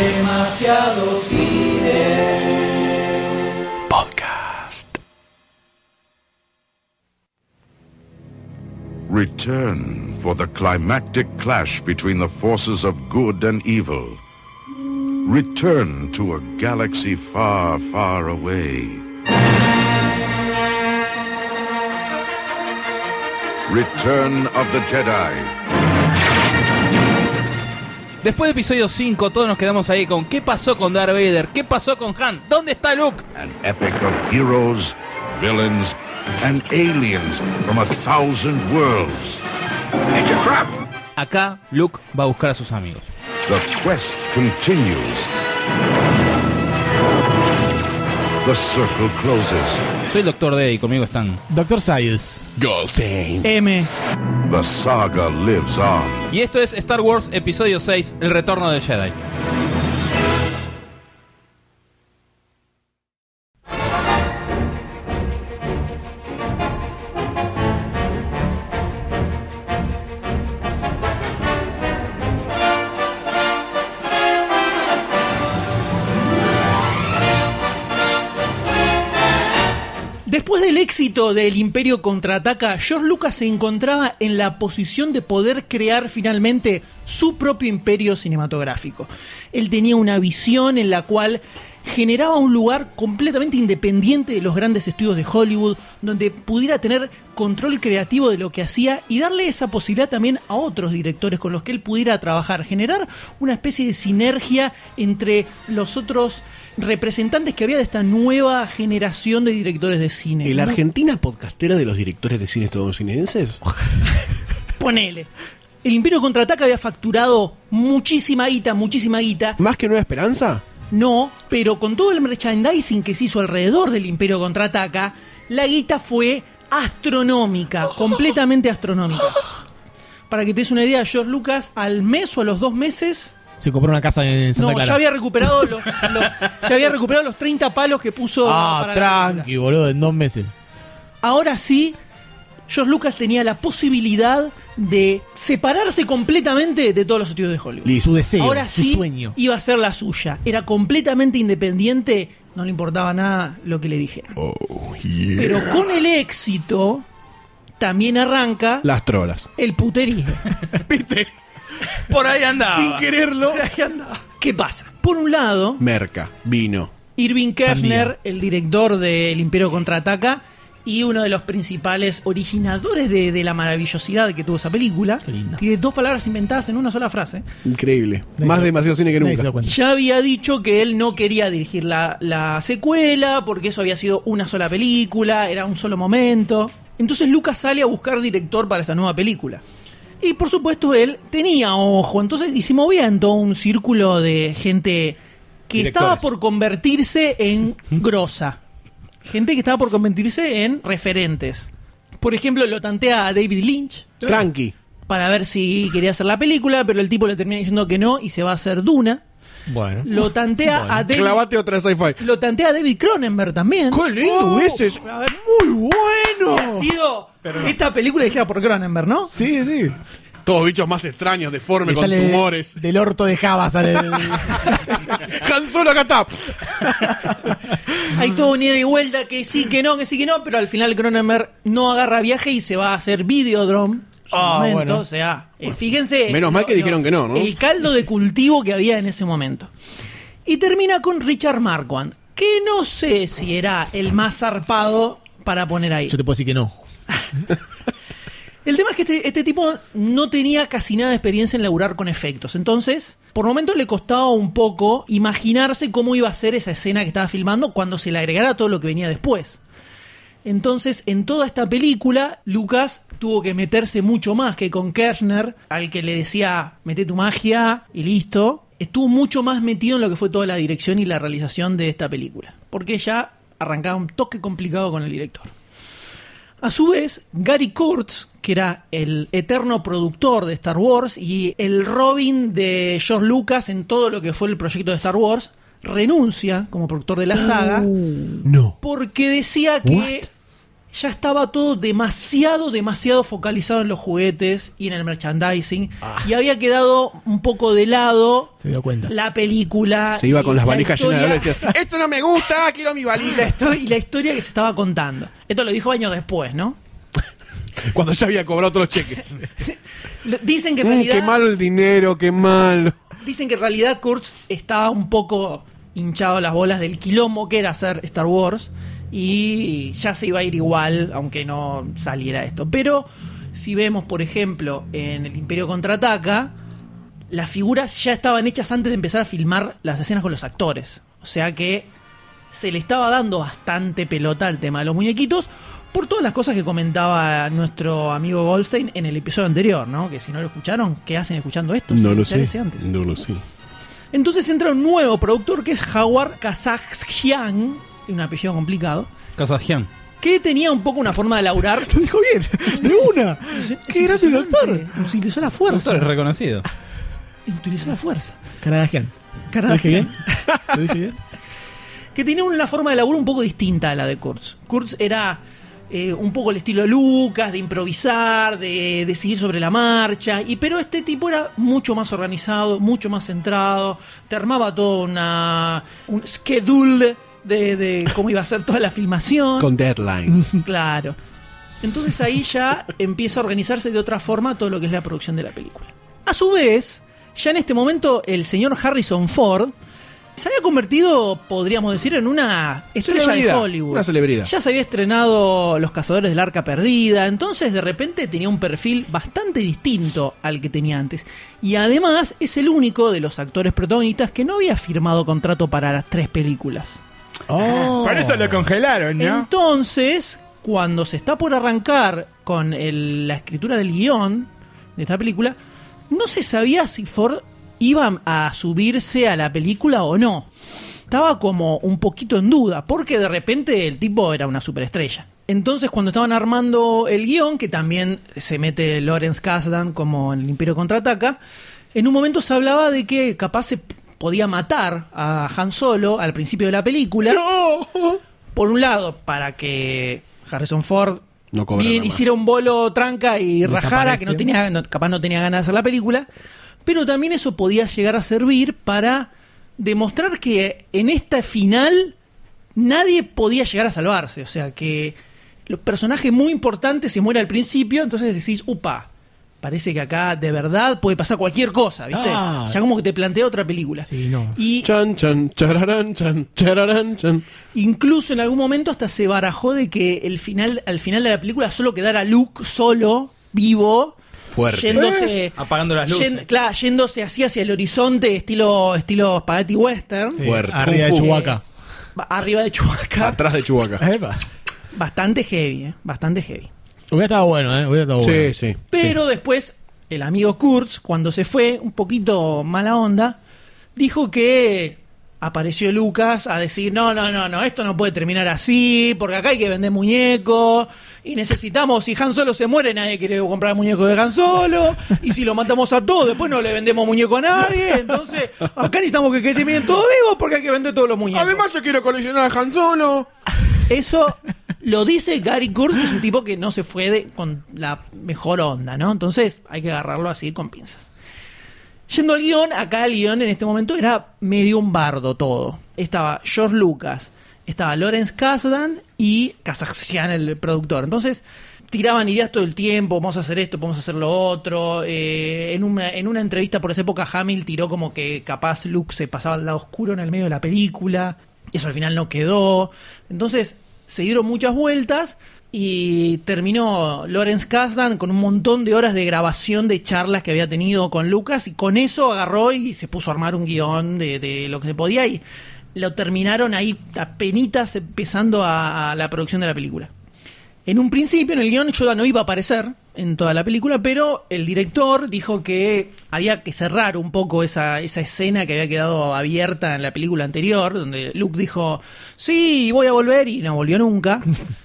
Demasiado cine. Podcast. Return for the climactic clash between the forces of good and evil. Return to a galaxy far, far away. Return of the Jedi. Después de episodio 5, todos nos quedamos ahí con ¿qué pasó con Darth Vader? ¿Qué pasó con Han? ¿Dónde está Luke? An epic of heroes, villains, and aliens from a thousand worlds. It's a trap! Acá Luke va a buscar a sus amigos. The quest continues. The circle closes. Soy el Doctor D y conmigo están. Doctor Sayus. M. The saga lives on. Y esto es Star Wars Episodio 6, El Retorno del Jedi. Éxito del Imperio contraataca, George Lucas se encontraba en la posición de poder crear finalmente su propio imperio cinematográfico. Él tenía una visión en la cual generaba un lugar completamente independiente de los grandes estudios de Hollywood, donde pudiera tener control creativo de lo que hacía y darle esa posibilidad también a otros directores con los que él pudiera trabajar, generar una especie de sinergia entre los otros representantes que había de esta nueva generación de directores de cine. ¿El Muy- Argentina podcastera de los directores de cine estadounidenses? Ponele. El Imperio Contraataca había facturado muchísima guita, muchísima guita. ¿Más que Nueva Esperanza? No, pero con todo el merchandising que se hizo alrededor del Imperio Contraataca, la guita fue astronómica, completamente astronómica. Para que te des una idea, George Lucas al mes o a los dos meses Se compró una casa en Santa no, Clara. ya había recuperado los, los- ya había recuperado los 30 palos que puso ah, para la tranqui, boludo, en dos meses. Ahora sí, George Lucas tenía la posibilidad de separarse completamente de todos los estudios de Hollywood. Su deseo, Ahora su sí sueño. iba a ser la suya. Era completamente independiente, no le importaba nada lo que le dijeran. Oh, Pero con el éxito también arranca Las trolas. el puterismo. ¿Viste? Por ahí andaba. Sin quererlo. Ahí andaba. ¿Qué pasa? Por un lado, Merca, vino. Irving. Kershner, el director del Imperio Contraataca y uno de los principales originadores de, de la maravillosidad que tuvo esa película. Qué linda. Tiene dos palabras inventadas en una sola frase. Increíble. Nadie Más demasiado cine que nunca. Ya había dicho que él no quería dirigir la, la secuela porque eso había sido una sola película, era un solo momento. Entonces Lucas sale a buscar director para esta nueva película. Y por supuesto él tenía ojo, entonces y se movía en todo un círculo de gente que Directores. estaba por convertirse en grosa. Gente que estaba por convertirse en referentes. Por ejemplo, lo tantea a David Lynch Tranqui. para ver si quería hacer la película, pero el tipo le termina diciendo que no y se va a hacer Duna. Bueno. Lo tantea a David Clavate otra sci-fi. lo tantea a David Cronenberg también. ¡Qué lindo ese! Es A ver, muy bueno. ha sido esta película dirigida por Cronenberg, ¿no? Sí, sí. Todos bichos más extraños, deformes, con sale tumores. Del orto de Java sale. el- Han Solo acá está. Hay todo un ida y vuelta que sí, que no, que sí, que no, pero al final Cronenberg no agarra viaje y se va a hacer Videodrome. Ah, momento, bueno. o sea, eh, fíjense. Menos mal que dijeron que no, ¿no? El caldo de cultivo que había en ese momento. Y termina con Richard Marquand, que no sé si era el más zarpado para poner ahí. Yo te puedo decir que no. El tema es que este, este tipo no tenía casi nada de experiencia en laburar con efectos. Entonces, por momentos le costaba un poco imaginarse cómo iba a ser esa escena que estaba filmando cuando se le agregara todo lo que venía después. Entonces, en toda esta película, Lucas tuvo que meterse mucho más que con Kirchner, al que le decía, mete tu magia y listo. Estuvo mucho más metido en lo que fue toda la dirección y la realización de esta película. Porque ya arrancaba un toque complicado con el director. A su vez, Gary Kurtz, que era el eterno productor de Star Wars y el Robin de George Lucas en todo lo que fue el proyecto de Star Wars, renuncia como productor de la saga No. porque decía que ya estaba todo demasiado, demasiado focalizado en los juguetes y en el merchandising. Ah. Y había quedado un poco de lado Se dio cuenta. la película. Se iba con las la valijas llenas de historia- dólares y decía, esto no me gusta, quiero mi valija. y la historia que se estaba contando. Esto lo dijo años después, ¿no? Cuando ya había cobrado todos los cheques. Dicen que en Mm, realidad. qué malo el dinero, qué malo. Dicen que en realidad Kurtz estaba un poco hinchado a las bolas del quilombo que era hacer Star Wars y ya se iba a ir igual, aunque no saliera esto. Pero si vemos, por ejemplo, en el Imperio Contraataca, las figuras ya estaban hechas antes de empezar a filmar las escenas con los actores. O sea que se le estaba dando bastante pelota al tema de los muñequitos por todas las cosas que comentaba nuestro amigo Goldstein en el episodio anterior, ¿no? Que si no lo escucharon, ¿qué hacen escuchando esto? No lo sé. antes. No lo sé. Entonces entra un nuevo productor que es Howard Kazakhshian, un apellido complicado, Kazajian. que tenía un poco una forma de laburar. Lo dijo bien, de una. Qué grande el actor. Utilizó la El fuerza. actor es reconocido. Utilizó la fuerza. Kardashian. ¿Lo dije bien? ¿Lo dije bien? que tenía una forma de laburo un poco distinta a la de Kurtz. Kurtz era eh, un poco el estilo de Lucas, de improvisar, de decidir sobre la marcha, y pero este tipo era mucho más organizado, mucho más centrado, te armaba todo una, un schedule de, de cómo iba a ser toda la filmación. Con deadlines. Claro. Entonces ahí ya empieza a organizarse de otra forma todo lo que es la producción de la película. A su vez, ya en este momento el señor Harrison Ford se había convertido, podríamos decir, en una estrella de Celebridad, Hollywood. una celebridad. Ya se había estrenado Los Cazadores del Arca Perdida, entonces de repente tenía un perfil bastante distinto al que tenía antes. Y además es el único de los actores protagonistas que no había firmado contrato para las tres películas. Oh. Por eso lo congelaron, Entonces, cuando se está por arrancar con el- la escritura del guion de esta película, no se sabía si Ford iba a subirse a la película o no. Estaba como un poquito en duda, porque de repente el tipo era una superestrella. Entonces, cuando estaban armando el guion, que también se mete Lawrence Kasdan como en el Imperio Contraataca, en un momento se hablaba de que capaz se podía matar a Han Solo al principio de la película. Por un lado, para que Harrison Ford No bien, hiciera un bolo tranca y rajara, que no tenía, no- capaz no tenía ganas de hacer la película, pero también eso podía llegar a servir para demostrar que en esta final nadie podía llegar a salvarse, o sea que los personajes muy importantes se mueren al principio, entonces decís, upa, parece que acá de verdad puede pasar cualquier cosa, ¿viste? Ah. ya como que te plantea otra película. Sí, no. Y Chan, chan, chararán, chan, chararán, chan. Incluso en algún momento hasta se barajó de que el final, al final de la película solo quedara Luke solo, vivo, Fuerte. yéndose, Apagando las luces. yen- claro, yéndose así hacia el horizonte, estilo, estilo spaghetti western, Sí, Fuerte. Arriba de. Chewbacca. ba- arriba de Chewbacca, Atrás de Chewbacca. Bastante heavy, eh, bastante heavy. Hubiera estado bueno, ¿eh? Hubiera estado bueno. Sí, sí. Pero después, el amigo Kurtz, cuando se fue, un poquito mala onda, dijo que apareció Lucas a decir, no, no, no, no, esto no puede terminar así, porque acá hay que vender muñecos, y necesitamos, si Han Solo se muere, nadie quiere comprar muñecos de Han Solo, y si lo matamos a todos, después no le vendemos muñeco a nadie, entonces acá necesitamos que, que terminen todos vivos porque hay que vender todos los muñecos. Además, yo quiero coleccionar a Han Solo. Eso lo dice Gary Kurtz, que es un tipo que no se fue de- con la mejor onda, ¿no? Entonces hay que agarrarlo así con pinzas. Yendo al guion, acá el guion en este momento era medio un bardo todo. Estaba George Lucas, estaba Lawrence Kasdan y Kazakhstan, el productor. Entonces tiraban ideas todo el tiempo, vamos a hacer esto, vamos a hacer lo otro. Eh, en, una, en una entrevista por esa época, Hamill tiró como que capaz Luke se pasaba al lado oscuro en el medio de la película. Eso al final no quedó. Entonces se dieron muchas vueltas y terminó Lawrence Kasdan con un montón de horas de grabación de charlas que había tenido con Lucas y con eso agarró y se puso a armar un guion de, lo que se podía y lo terminaron ahí apenitas empezando a, a la producción de la película. En un principio, en el guion, Yoda no iba a aparecer en toda la película, pero el director dijo que había que cerrar un poco esa, esa escena que había quedado abierta en la película anterior, donde Luke dijo, sí, voy a volver, y no volvió nunca.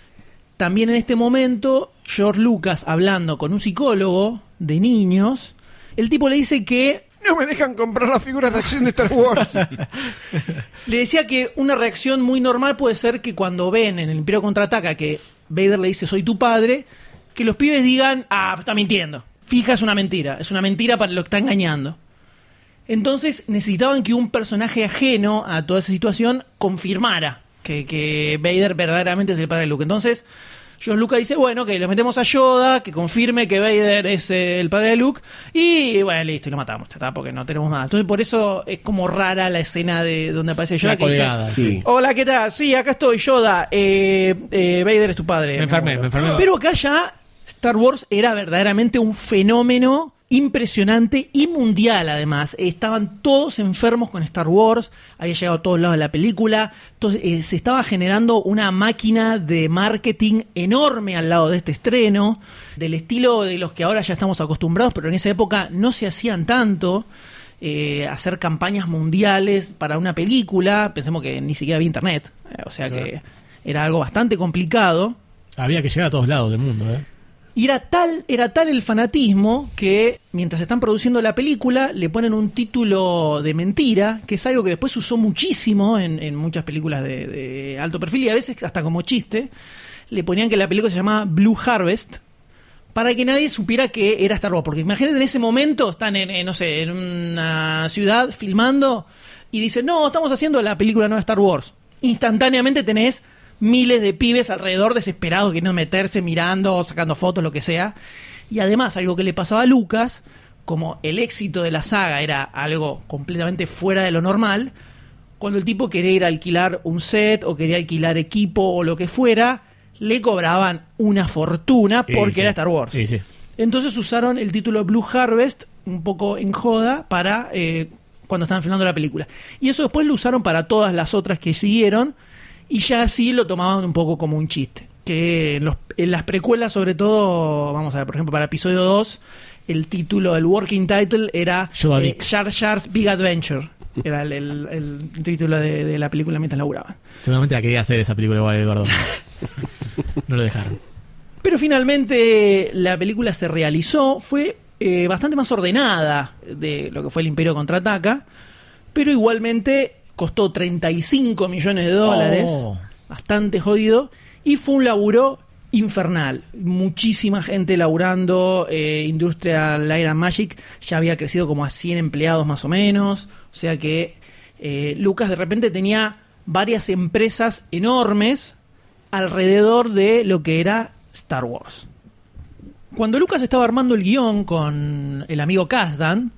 También en este momento, George Lucas, hablando con un psicólogo de niños, el tipo le dice que No me dejan comprar las figuras de acción de Star Wars. Le decía que una reacción muy normal puede ser que cuando ven en el Imperio Contraataca que Vader le dice, soy tu padre, que los pibes digan, ah, está mintiendo. Fija, es una mentira. Es una mentira para lo que está engañando. Entonces necesitaban que un personaje ajeno a toda esa situación confirmara que, que Vader verdaderamente es el padre de Luke. Entonces, George Lucas dice, bueno, que le metemos a Yoda, que confirme que Vader es eh, el padre de Luke, y bueno, listo, y lo matamos, está, porque no tenemos más. Entonces, por eso es como rara la escena de donde aparece Yoda. Una Que dice, colgada, Sí. Hola, ¿qué tal? Sí, acá estoy, Yoda. Eh, eh, Vader es tu padre. Me enfermé, me enfermé. Pero acá ya Star Wars era verdaderamente un fenómeno impresionante y mundial además. Estaban todos enfermos con Star Wars, había llegado a todos lados de la película, entonces, eh, se estaba generando una máquina de marketing enorme al lado de este estreno, del estilo de los que ahora ya estamos acostumbrados, pero en esa época no se hacían tanto. eh, hacer campañas mundiales para una película, pensemos que ni siquiera había internet, eh, o sea que era algo bastante complicado. Había que llegar a todos lados del mundo, ¿eh? Y era tal, era tal el fanatismo que mientras están produciendo la película le ponen un título de mentira, que es algo que después usó muchísimo en, en muchas películas de, alto perfil y a veces hasta como chiste. Le ponían que la película se llamaba Blue Harvest para que nadie supiera que era Star Wars. Porque imagínate en ese momento están en, no sé, en una ciudad filmando y dicen, no, estamos haciendo la película nueva Star Wars. Instantáneamente tenés miles de pibes alrededor desesperados queriendo meterse, mirando, sacando fotos, lo que sea. Y además, algo que le pasaba a Lucas, como el éxito de la saga era algo completamente fuera de lo normal, cuando el tipo quería ir a alquilar un set o quería alquilar equipo o lo que fuera, le cobraban una fortuna porque Sí, sí. era Star Wars. Sí. Entonces usaron el título Blue Harvest un poco en joda para eh, cuando estaban filmando la película. Y eso después lo usaron para todas las otras que siguieron y ya así lo tomaban un poco como un chiste. Que en, los- en las precuelas sobre todo, vamos a ver, por ejemplo, para episodio 2, el título, el working title era eh. Jar Jar's Big Adventure. Era el, el- el título de, de la película mientras laburaban. Seguramente la quería hacer esa película igual, Eduardo. no lo dejaron. Pero finalmente la película se realizó, fue eh, bastante más ordenada de lo que fue el Imperio Contraataca, pero igualmente costó 35 millones de dólares, Oh. bastante jodido, y fue un laburo infernal. Muchísima gente laburando, eh, Industrial Light and Magic ya había crecido como a 100 empleados más o menos, o sea que eh, Lucas de repente tenía varias empresas enormes alrededor de lo que era Star Wars. Cuando Lucas estaba armando el guion con el amigo Kasdan,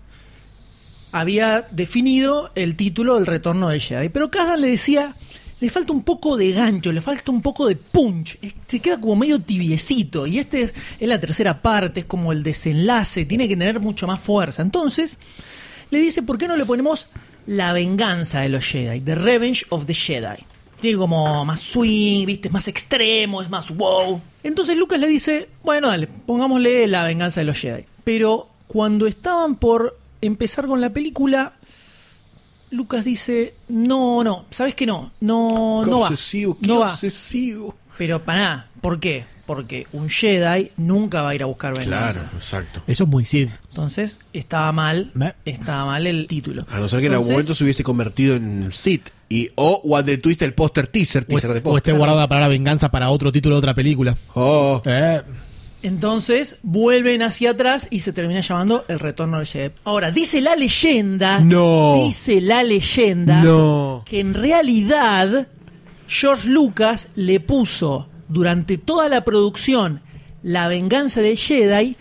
había definido el título del retorno de Jedi. Pero Kasdan le decía, le falta un poco de gancho, le falta un poco de punch. Se queda como medio tibiecito. Y este es, es la tercera parte, es como el desenlace, tiene que tener mucho más fuerza. Entonces, le dice, ¿por qué no le ponemos la venganza de los Jedi? The Revenge of the Jedi. Tiene como más swing, ¿viste? Es más extremo, es más wow. Entonces Lucas le dice, bueno, dale, pongámosle la venganza de los Jedi. Pero cuando estaban por empezar con la película, Lucas dice, no, no, ¿sabes qué no? No, Qué no va. obsesivo, qué No va. obsesivo. Pero para nada, ¿por qué? Porque un Jedi nunca va a ir a buscar venganza. Claro, exacto. Eso es muy Sid. Entonces, estaba mal, Me- estaba mal el título. A no ser que en algún Entonces, momento se hubiese convertido en Sith. Y, o What the Twist, el póster teaser, O, teaser de o esté póster. guardada la palabra venganza para otro título de otra película. Oh, Eh, Entonces vuelven hacia atrás y se termina llamando El Retorno del Jedi. Ahora, dice la leyenda. No. Dice la leyenda. No. Que en realidad George Lucas le puso durante toda la producción La venganza del Jedi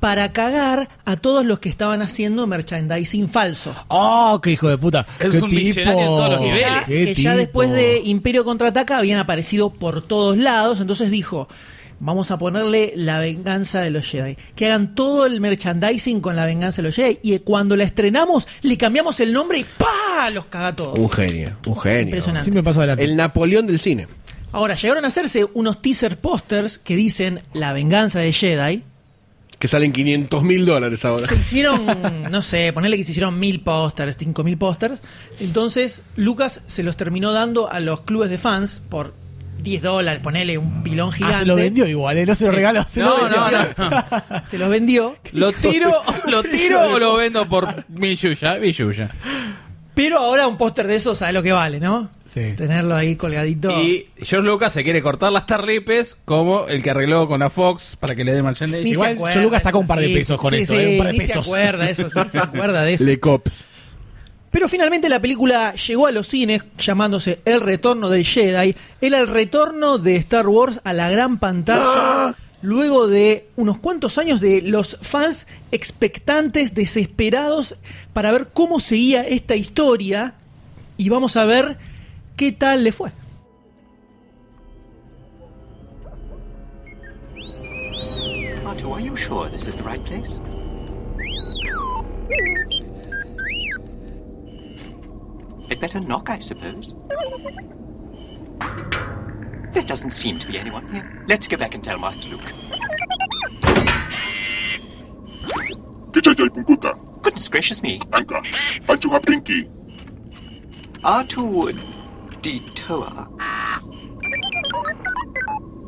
para cagar a todos los que estaban haciendo merchandising falso. ¡Oh, qué hijo de puta! Es ¡Qué un visionario en todos los niveles. Ya- ¡Qué que ya tipo! después de Imperio Contraataca habían aparecido por todos lados, entonces dijo, vamos a ponerle la venganza de los Jedi. Que hagan todo el merchandising con la venganza de los Jedi. Y cuando la estrenamos, le cambiamos el nombre y ¡pa! Los caga todos. un genio, un genio. Impresionante. Siempre paso adelante. El Napoleón del cine. Ahora, llegaron a hacerse unos teaser posters que dicen la venganza de Jedi. Que salen 500 mil dólares ahora. Se hicieron, no sé, ponerle que se hicieron mil pósters, cinco mil pósters. Entonces, Lucas se los terminó dando a los clubes de fans por 10 dólares, ponele un pilón gigante. Ah, se lo vendió igual, ¿eh? No se lo regaló. Se No, lo vendió. no, no. Se los vendió. ¿Lo tiro, lo tiro o lo vendo por mi yuya? Mi yuya. Pero ahora un póster de eso sabe lo que vale, ¿no? Sí. Tenerlo ahí colgadito. Y George Lucas se quiere cortar las tarlipes como el que arregló con la Fox para que le dé merchandising. Igual, George Lucas sacó un par de pesos con sí, esto, sí, eh, un par de ni pesos. se acuerda eso, ni se acuerda de eso. Le Cops. Pero finalmente la película llegó a los cines llamándose El Retorno del Jedi. Era el retorno de Star Wars a la gran pantalla. Luego de unos cuantos años de los fans expectantes, desesperados para ver cómo seguía esta historia. Y vamos a ver qué tal le fue. Otto, are you sure this is the right place? I'd better knock, I suppose. There doesn't seem to be anyone here. Let's go back and tell Master Luke. Goodness gracious me. Anka, Panchuha Pinky, R2 Detour.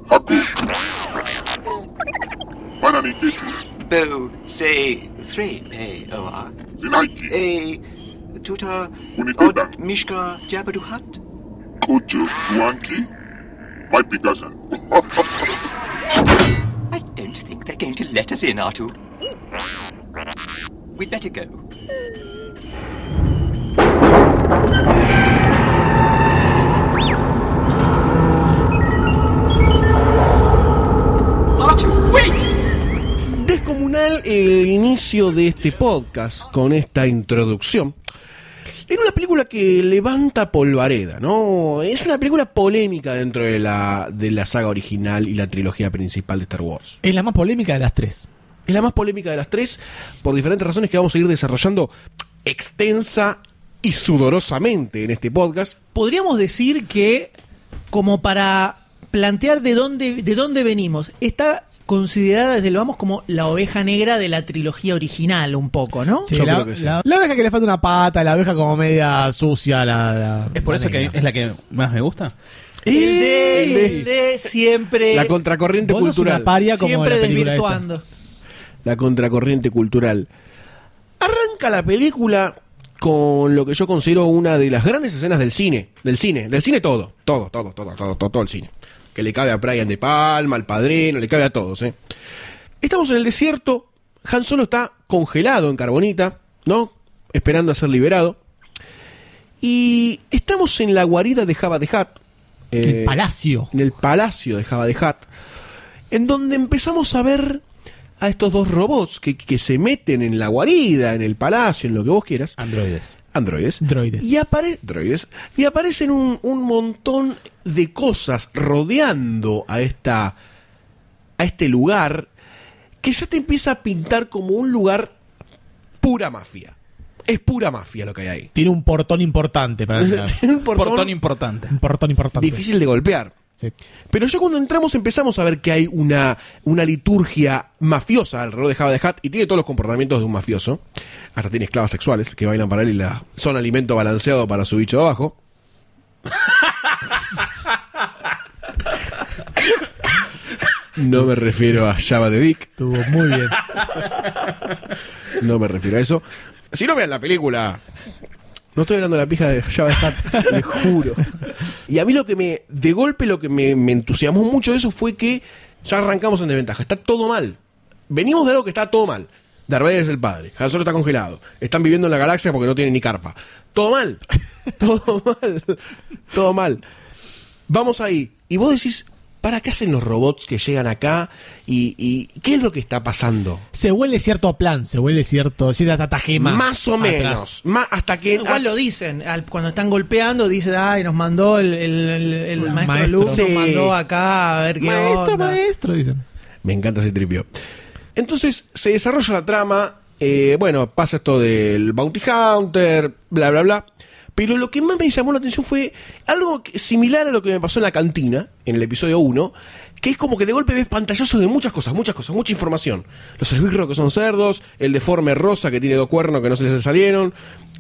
Haku, Banani Kichu, Bo say three pay OR. A tutor Unituda. Od Mishka Jabaduhat. Kuchu, Tuanki, might be dozen. I don't think they're going to let us in, R2. We'd better go. R2, wait! Descomunal el inicio de este podcast con esta introducción. Era una película que levanta polvareda, ¿no? Es una película polémica dentro de la, de la saga original y la trilogía principal de Star Wars. Es la más polémica de las tres. Es la más polémica de las tres por diferentes razones que vamos a ir desarrollando extensa y sudorosamente en este podcast. Podríamos decir que, como para plantear de dónde, de dónde venimos, está considerada desde el vamos como la oveja negra de la trilogía original, un poco, ¿no? Sí, Yo la, creo que sí. la- la abeja que le falta una pata, la abeja como media sucia, la, la- ¿Es por la eso que es la que más me gusta? El de, El de- el de siempre, La contracorriente Vos sos cultural. una paria como siempre la esta. desvirtuando. la contracorriente cultural. Arranca la película con lo que yo considero una de las grandes escenas del cine, del cine, del cine todo, todo, todo, todo, todo, todo, todo el cine. Que le cabe a Brian de Palma, al padrino, le cabe a todos, ¿eh? Estamos en el desierto, Han Solo está congelado en carbonita, ¿no? Esperando a ser liberado. Y estamos en la guarida de Java de Hutt. El eh, palacio. en el palacio de Java de Hutt, en donde empezamos a ver a estos dos robots que, que se meten en la guarida, en el palacio, en lo que vos quieras, Androides. Androides, Droides. y, apare droides, y aparecen un, un montón de cosas rodeando a esta a este lugar que ya te empieza a pintar como un lugar pura mafia. Es pura mafia lo que hay ahí. Tiene un portón importante para entrar. Tiene un portón Portón importante. un portón importante. difícil de golpear. Sí. Pero ya cuando entramos empezamos a ver que hay una, una liturgia mafiosa alrededor de Java de Hutt y tiene todos los comportamientos de un mafioso. Hasta tiene esclavas sexuales que bailan para él y la, son alimento balanceado para su bicho de abajo. No me refiero a Java de Vic, Estuvo muy bien. no me refiero a eso. Si no vean la película, no estoy hablando de la pija de Java Hutt, le juro. Y a mí lo que me, de golpe lo que me, me entusiasmó mucho de eso fue que ya arrancamos en desventaja. Está todo mal. Venimos de algo que está todo mal. Darth Vader es el padre. Han Solo está congelado. Están viviendo en la galaxia porque no tienen ni carpa. Todo mal. todo mal. Todo mal. Vamos ahí. Y vos decís, ¿para qué hacen los robots que llegan acá? ¿Y, y qué es lo que está pasando? Se huele cierto a plan, se huele cierto, cierta tatagema. Más o atrás. menos. Más, hasta que... Igual lo dicen, al- cuando están golpeando, dicen, ay, nos mandó el, el- el- el El maestro, maestro. Sí. nos mandó acá a ver qué Maestro, onda". maestro, dicen. Me encanta ese tripio. Entonces se desarrolla la trama. eh, bueno, pasa esto del Bounty Hunter, bla, bla, bla. Pero lo que más me llamó la atención fue algo similar a lo que me pasó en la cantina, en el episodio 1, que es como que de golpe ves pantallazos de muchas cosas, muchas cosas, mucha información. Los esbirros que son cerdos, el deforme rosa que tiene dos cuernos que no se les salieron,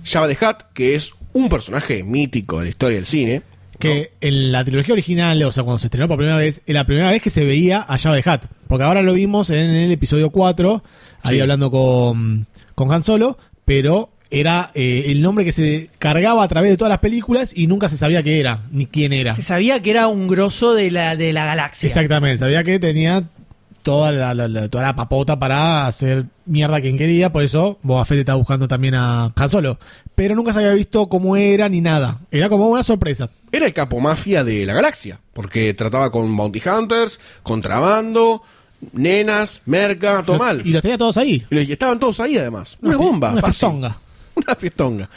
Java de Hutt, que es un personaje mítico de la historia del cine. Que en la trilogía original, o sea, cuando se estrenó por primera vez, es la primera vez que se veía a Java de Hutt. Porque ahora lo vimos en el episodio 4, ahí Sí. hablando con, con Han Solo, pero era eh, el nombre que se cargaba a través de todas las películas y nunca se sabía qué era, ni quién era. Se sabía que era un grosso de la, de la galaxia. Exactamente, sabía que tenía toda la, la- la- toda la papota para hacer mierda a quien quería, por eso Boba Fett estaba buscando también a Han Solo. Pero nunca se había visto cómo era ni nada. Era como una sorpresa. Era el capo mafia de la galaxia, porque trataba con bounty hunters, contrabando, nenas, merca, todo mal. Y los tenía todos ahí. Y estaban todos ahí además. Una, bomba. Una. Una fiestonga.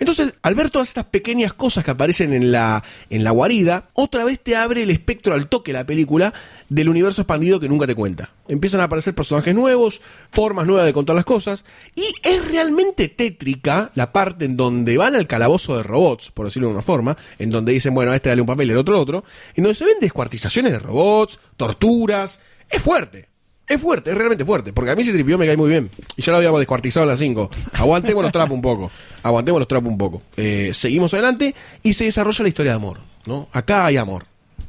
Entonces, al ver todas estas pequeñas cosas que aparecen en la, en la guarida, otra vez te abre el espectro al toque la película del universo expandido que nunca te cuenta. Empiezan a aparecer personajes nuevos, formas nuevas de contar las cosas, y es realmente tétrica la parte en donde van al calabozo de robots, por decirlo de una forma, en donde dicen, bueno, a este dale un papel, el otro otro, en donde se ven descuartizaciones de robots, torturas, es fuerte. Es fuerte, es realmente fuerte, porque a mí ese tripio me cae muy bien. Y ya lo habíamos descuartizado en las 5. Aguantemos los trapos un poco. Aguantemos los trapos un poco. Eh, seguimos adelante y se desarrolla la historia de amor. ¿no? Acá hay amor.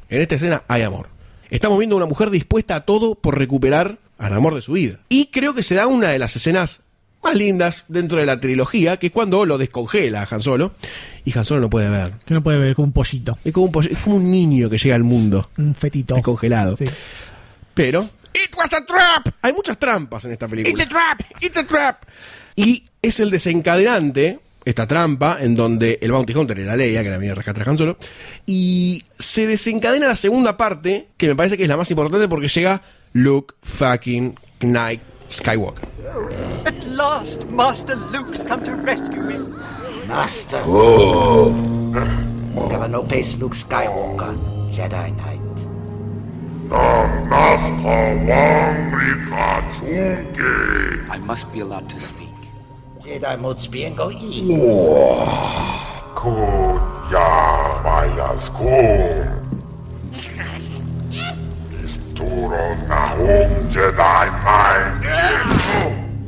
En esta escena hay amor. Estamos viendo a una mujer dispuesta a todo por recuperar al amor de su vida. Y creo que se da una de las escenas más lindas dentro de la trilogía, que es cuando lo descongela a Han Solo. Y Han Solo no puede ver. Que no puede ver como un pollito. Es como un, poll- es como un niño que llega al mundo. Un fetito. Descongelado. Sí. Pero. ¡It was a trap! Hay muchas trampas en esta película. ¡It's a trap! ¡It's a trap! Y es el desencadenante, esta trampa, en donde el Bounty Hunter era Leia, que la venía a rescatar a Han Solo. Y se desencadena la segunda parte, que me parece que es la más importante porque llega Luke fucking Knight Skywalker. At last, Master Luke's come to rescue me. Master. Never no pace Luke Skywalker, Jedi Knight. I must be allowed to speak. Jedi mode speak go E.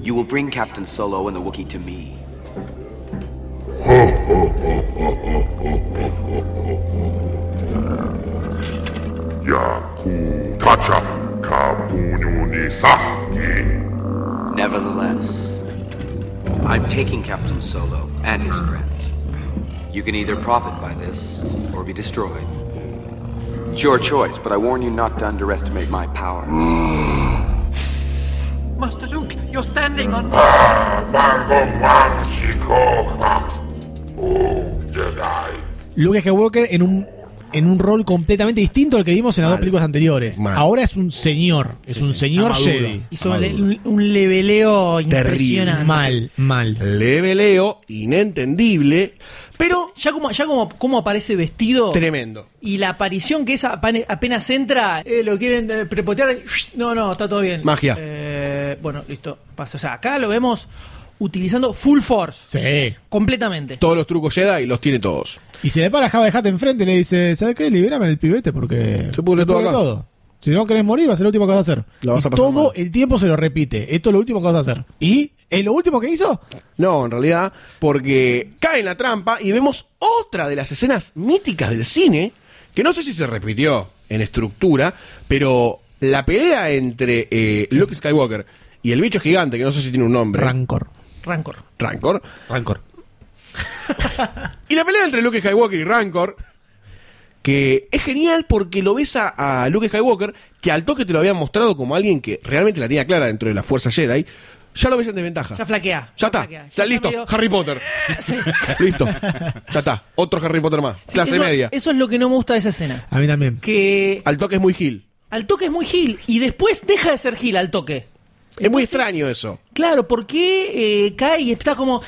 You will bring Captain Solo and the Wookiee to me. Nevertheless, I'm taking Captain Solo and his friends. You can either profit by this or be destroyed. It's your choice, but I warn you not to underestimate my power. Master Luke, you're standing on. Luke Skywalker en un en un rol completamente distinto al que vimos en las dos películas anteriores. Mal. Ahora es un señor, es un señor. Jedi. Hizo un, le- un- un leveleo impresionante. Mal, mal. Leveleo, inentendible, pero Ya como, ya como, como aparece vestido. tremendo. Y la aparición que es apane- apenas entra, eh, lo quieren eh, prepotear. No, no, está todo bien. Magia. Eh, bueno, listo. Pasa. O sea, acá lo vemos utilizando full force. Sí. Completamente. Todos los trucos Jedi los tiene todos. Y se le para Java de Hat enfrente y le dice, ¿sabes qué? Libérame el pibete porque Se pudre todo acá. Si no querés morir, va a ser lo último que vas a hacer. La vas Y a pasar todo mal. el tiempo se lo repite. Esto es lo último que vas a hacer. ¿Y es lo último que hizo? No, en realidad, porque cae en la trampa y vemos otra de las escenas míticas del cine, que no sé si se repitió en estructura, pero la pelea entre eh, Luke Skywalker y el bicho gigante, que no sé si tiene un nombre, Rancor. Rancor. Rancor, Rancor. y la pelea entre Luke Skywalker y Rancor, que es genial porque lo ves a, a Luke Skywalker, que al toque te lo habían mostrado como alguien que realmente la tenía clara dentro de la fuerza Jedi, ya lo ves en desventaja. Ya flaquea. Ya está, flaquea. ya listo, medio- Harry Potter. Sí. Listo, ya está, otro Harry Potter más, clase eso, media. Eso es lo que no me gusta de esa escena. A mí también. Que Al toque es muy Gil. al toque es muy Gil y después deja de ser Gil al toque. Es muy extraño eso. Claro, porque eh, cae y está como.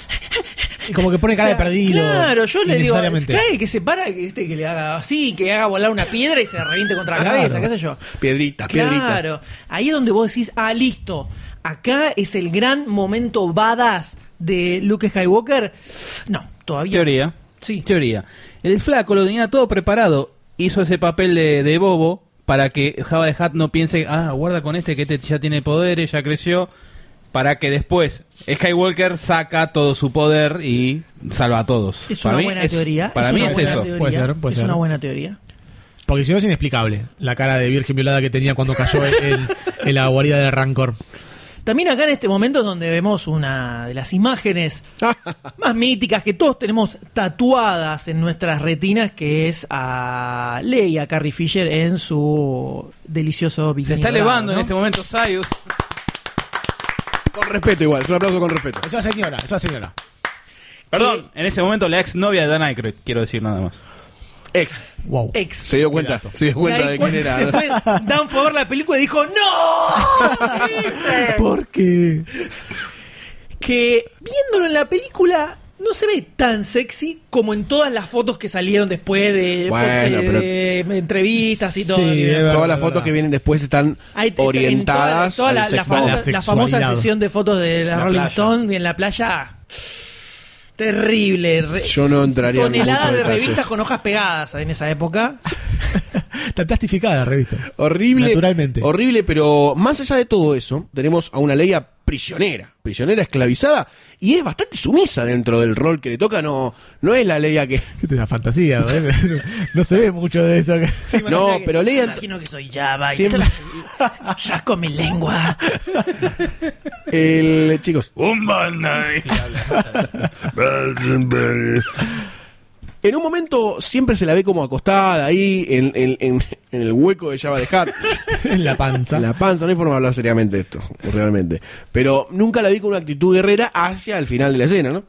Y como que pone cara O sea, de perdido. Claro, yo le digo, cae, que se para, que, este, que le haga así, que haga volar una piedra y se reviente contra la Claro. cabeza, qué sé yo. Piedritas, piedritas. Claro, ahí es donde vos decís, ah, listo, acá es el gran momento badass de Luke Skywalker. No, todavía. Teoría. Sí. Teoría. El flaco lo tenía todo preparado. Hizo ese papel de, de bobo para que Java de Hat no piense, ah, guarda con este que este ya tiene poderes, ya creció. Para que después Skywalker saca todo su poder y salva a todos. Es Para una mí buena es- teoría. Para es mí es eso. teoría, Puede ser, puede es ser. una buena teoría. Porque si no es inexplicable la cara de virgen violada que tenía cuando cayó en, en la guarida de Rancor. También acá en este momento es donde vemos una de las imágenes más míticas que todos tenemos tatuadas en nuestras retinas, que es a Leia Carrie Fisher en su delicioso Se bikini está dorado, elevando en este momento Sayus. Con respeto igual, es un aplauso con respeto. Es una señora, es una señora. Perdón, en ese momento la ex novia de Dan Aykroyd, quiero decir nada más. Ex. Wow. Ex. Se dio cuenta, se dio cuenta de quién era. Después Dan ver la película y dijo ¡No! ¿Por qué? que viéndolo en la película no se ve tan sexy como en todas las fotos que salieron después de, Bueno, de- pero- de entrevistas y todo. Sí, es verdad. Todas las fotos que vienen después están Ahí te- en orientadas toda, la- al la, famosa, sesión de fotos de la, La Rolling playa. Stone y en la playa terrible re- Yo no entraría en toneladas de detalles. revistas con hojas pegadas en esa época Está plastificada la revista. Horrible. Naturalmente. Horrible, pero más allá de todo eso, tenemos a una Leia prisionera, prisionera esclavizada, y es bastante sumisa dentro del rol que le toca. No, no es la Leia que. Es una fantasía, ¿eh? no, no se ve mucho de eso. No, que- pero Leia- imagino que soy Java y Siempre- ya con mi lengua El, chicos, en un momento siempre se la ve como acostada ahí en, en- en- en el hueco de Java de Hat. en la panza. En la panza, no hay forma de hablar seriamente de esto, realmente. Pero nunca la vi con una actitud guerrera hacia el final de la escena, ¿no?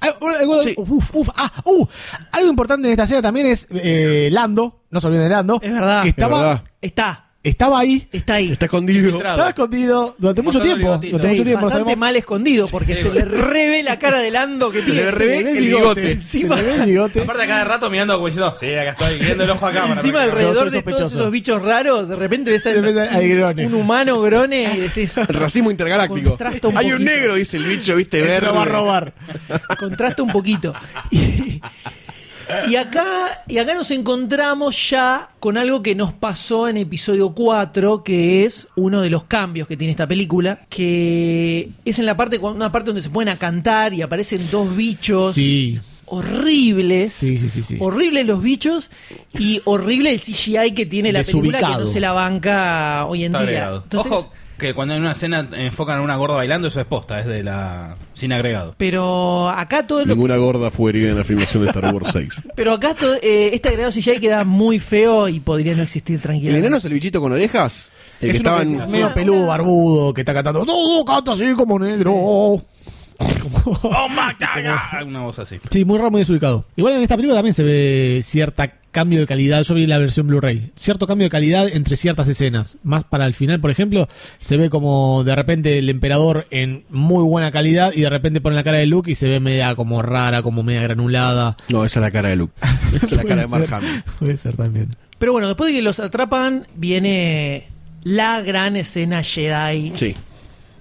Algo, algo- Sí. uf, uf, ah, uh, algo importante en esta escena también es eh, Lando, no se olviden de Lando, Es verdad. que Es estaba, verdad. está estaba ahí, está ahí Está escondido. Infiltrado. estaba escondido durante mucho Mostrando el tiempo, bigotito. durante mucho tiempo, no bastante sabemos- mal escondido porque se le revé la cara de Lando que Se le tiene. se le ve el bigote. encima, se le ve el bigote. Aparte a cada rato mirando como diciendo, sí, acá estoy, guiando el ojo a cámara. Encima alrededor de todos sospechoso. esos bichos raros, de repente ves De repente hay grones. un humano grone y decís, Racismo intergaláctico. Contrasta un Hay un poquito. negro, dice el bicho, viste, Este verde. lo va a robar. contrasta un poquito. Y, y acá, y acá nos encontramos ya con algo que nos pasó en episodio 4, que es uno de los cambios que tiene esta película, que es en la parte, una parte donde se ponen a cantar y aparecen dos bichos Sí, horribles. sí, sí, sí, sí. Horribles los bichos y horrible el CGI que tiene la película que no se la banca hoy en Está día. Entonces, Ojo que cuando en una escena enfocan a una gorda bailando, eso es posta, es de la. sin agregado. pero acá todo lo Ninguna gorda fue herida en la filmación de Star Wars 6. Pero acá todo, eh, este agregado CGI queda muy feo y podría no existir ¿El tranquilamente. enano es el bichito con orejas? El es que estaba en... medio peludo, barbudo, que está cantando. No, canta así como negro. Como- ¡Oh, my Una voz así. Sí, muy raro, muy desubicado. Igual en esta película también se ve cierta cambio de calidad. Yo vi la versión Blu-ray. Cierto cambio de calidad entre ciertas escenas. Más para el final, por ejemplo, se ve como de repente el emperador en muy buena calidad y de repente pone la cara de Luke y se ve media como rara, como media granulada. No, esa es la cara de Luke. Esa es la cara de Mark. Hamill. Puede ser también. Pero bueno, después de que los atrapan, viene la gran escena Jedi Sí.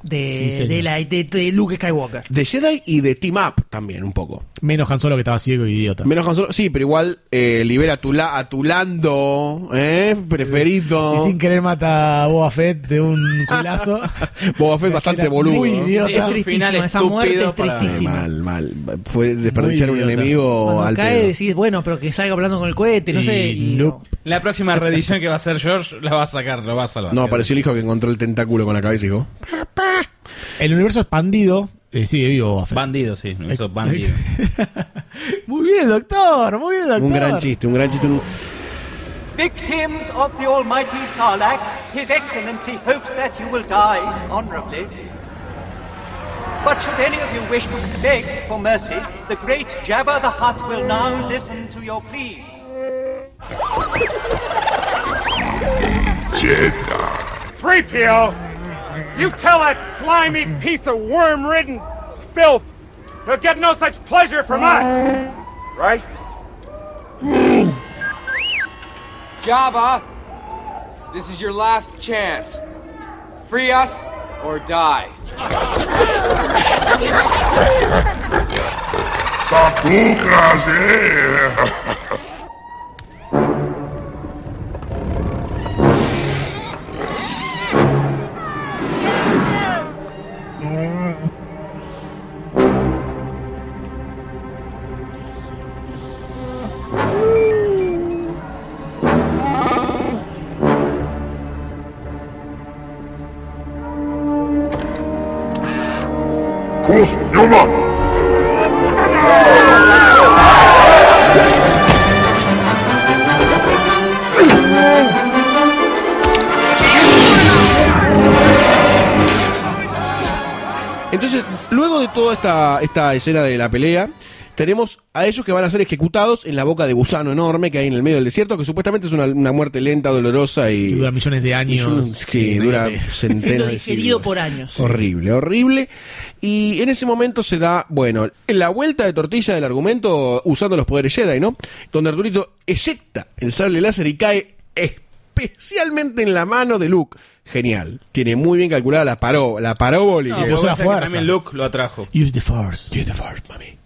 De, Sí, de, la, de, de Luke Skywalker. De Jedi y de Team Up también, un poco. Menos Han Solo que estaba ciego y idiota. Menos Han Solo- sí, pero igual eh, libera a tu, la- a tu Lando, ¿eh? Preferido. Y sin querer mata a Boba Fett de un culazo. Boba Fett bastante boludo. muy idiota. Es final esa muerte es para- tristísima. mal, mal. Fue desperdiciar un enemigo Cuando al cae pedo. decís, bueno, pero que salga hablando con el cohete, no Y sé. Y nope. no. La próxima reedición que va a hacer George la va a sacar, lo va a salvar. No, apareció el hijo que encontró el tentáculo con la cabeza y dijo... El universo expandido eh, sigue vivo. Bandido, sí, Ex- eso, bandido. muy bien, doctor. Muy bien, doctor. Un gran chiste, un gran chiste. un- Victims of the almighty Sarlacc, His Excellency hopes that you will die honorably. But should any of you wish to beg for mercy, the great Jabba the Hutt will now listen to your pleas. Jedi. 3PO, you tell that slimy piece of worm-ridden filth he'll get no such pleasure from us, right? Jabba, this is your last chance. Free us or die. Sapucas, eh? Esta, escena de la pelea, tenemos a ellos que van a ser ejecutados en la boca de gusano enorme que hay en el medio del desierto, que supuestamente es una, una muerte lenta, dolorosa y... Que dura millones de años. que dura Imagínate. centenas de siglos. por años. Horrible, horrible. Y en ese momento se da, bueno, la vuelta de tortilla del argumento usando los poderes Jedi, ¿no? Donde Arturito eyecta el sable láser y cae especialmente en la mano de Luke. Genial. Tiene muy bien calculada la, paró, la parábola. No, puede la que fuerza. también Luke lo atrajo. Use the force. Use the force, mami.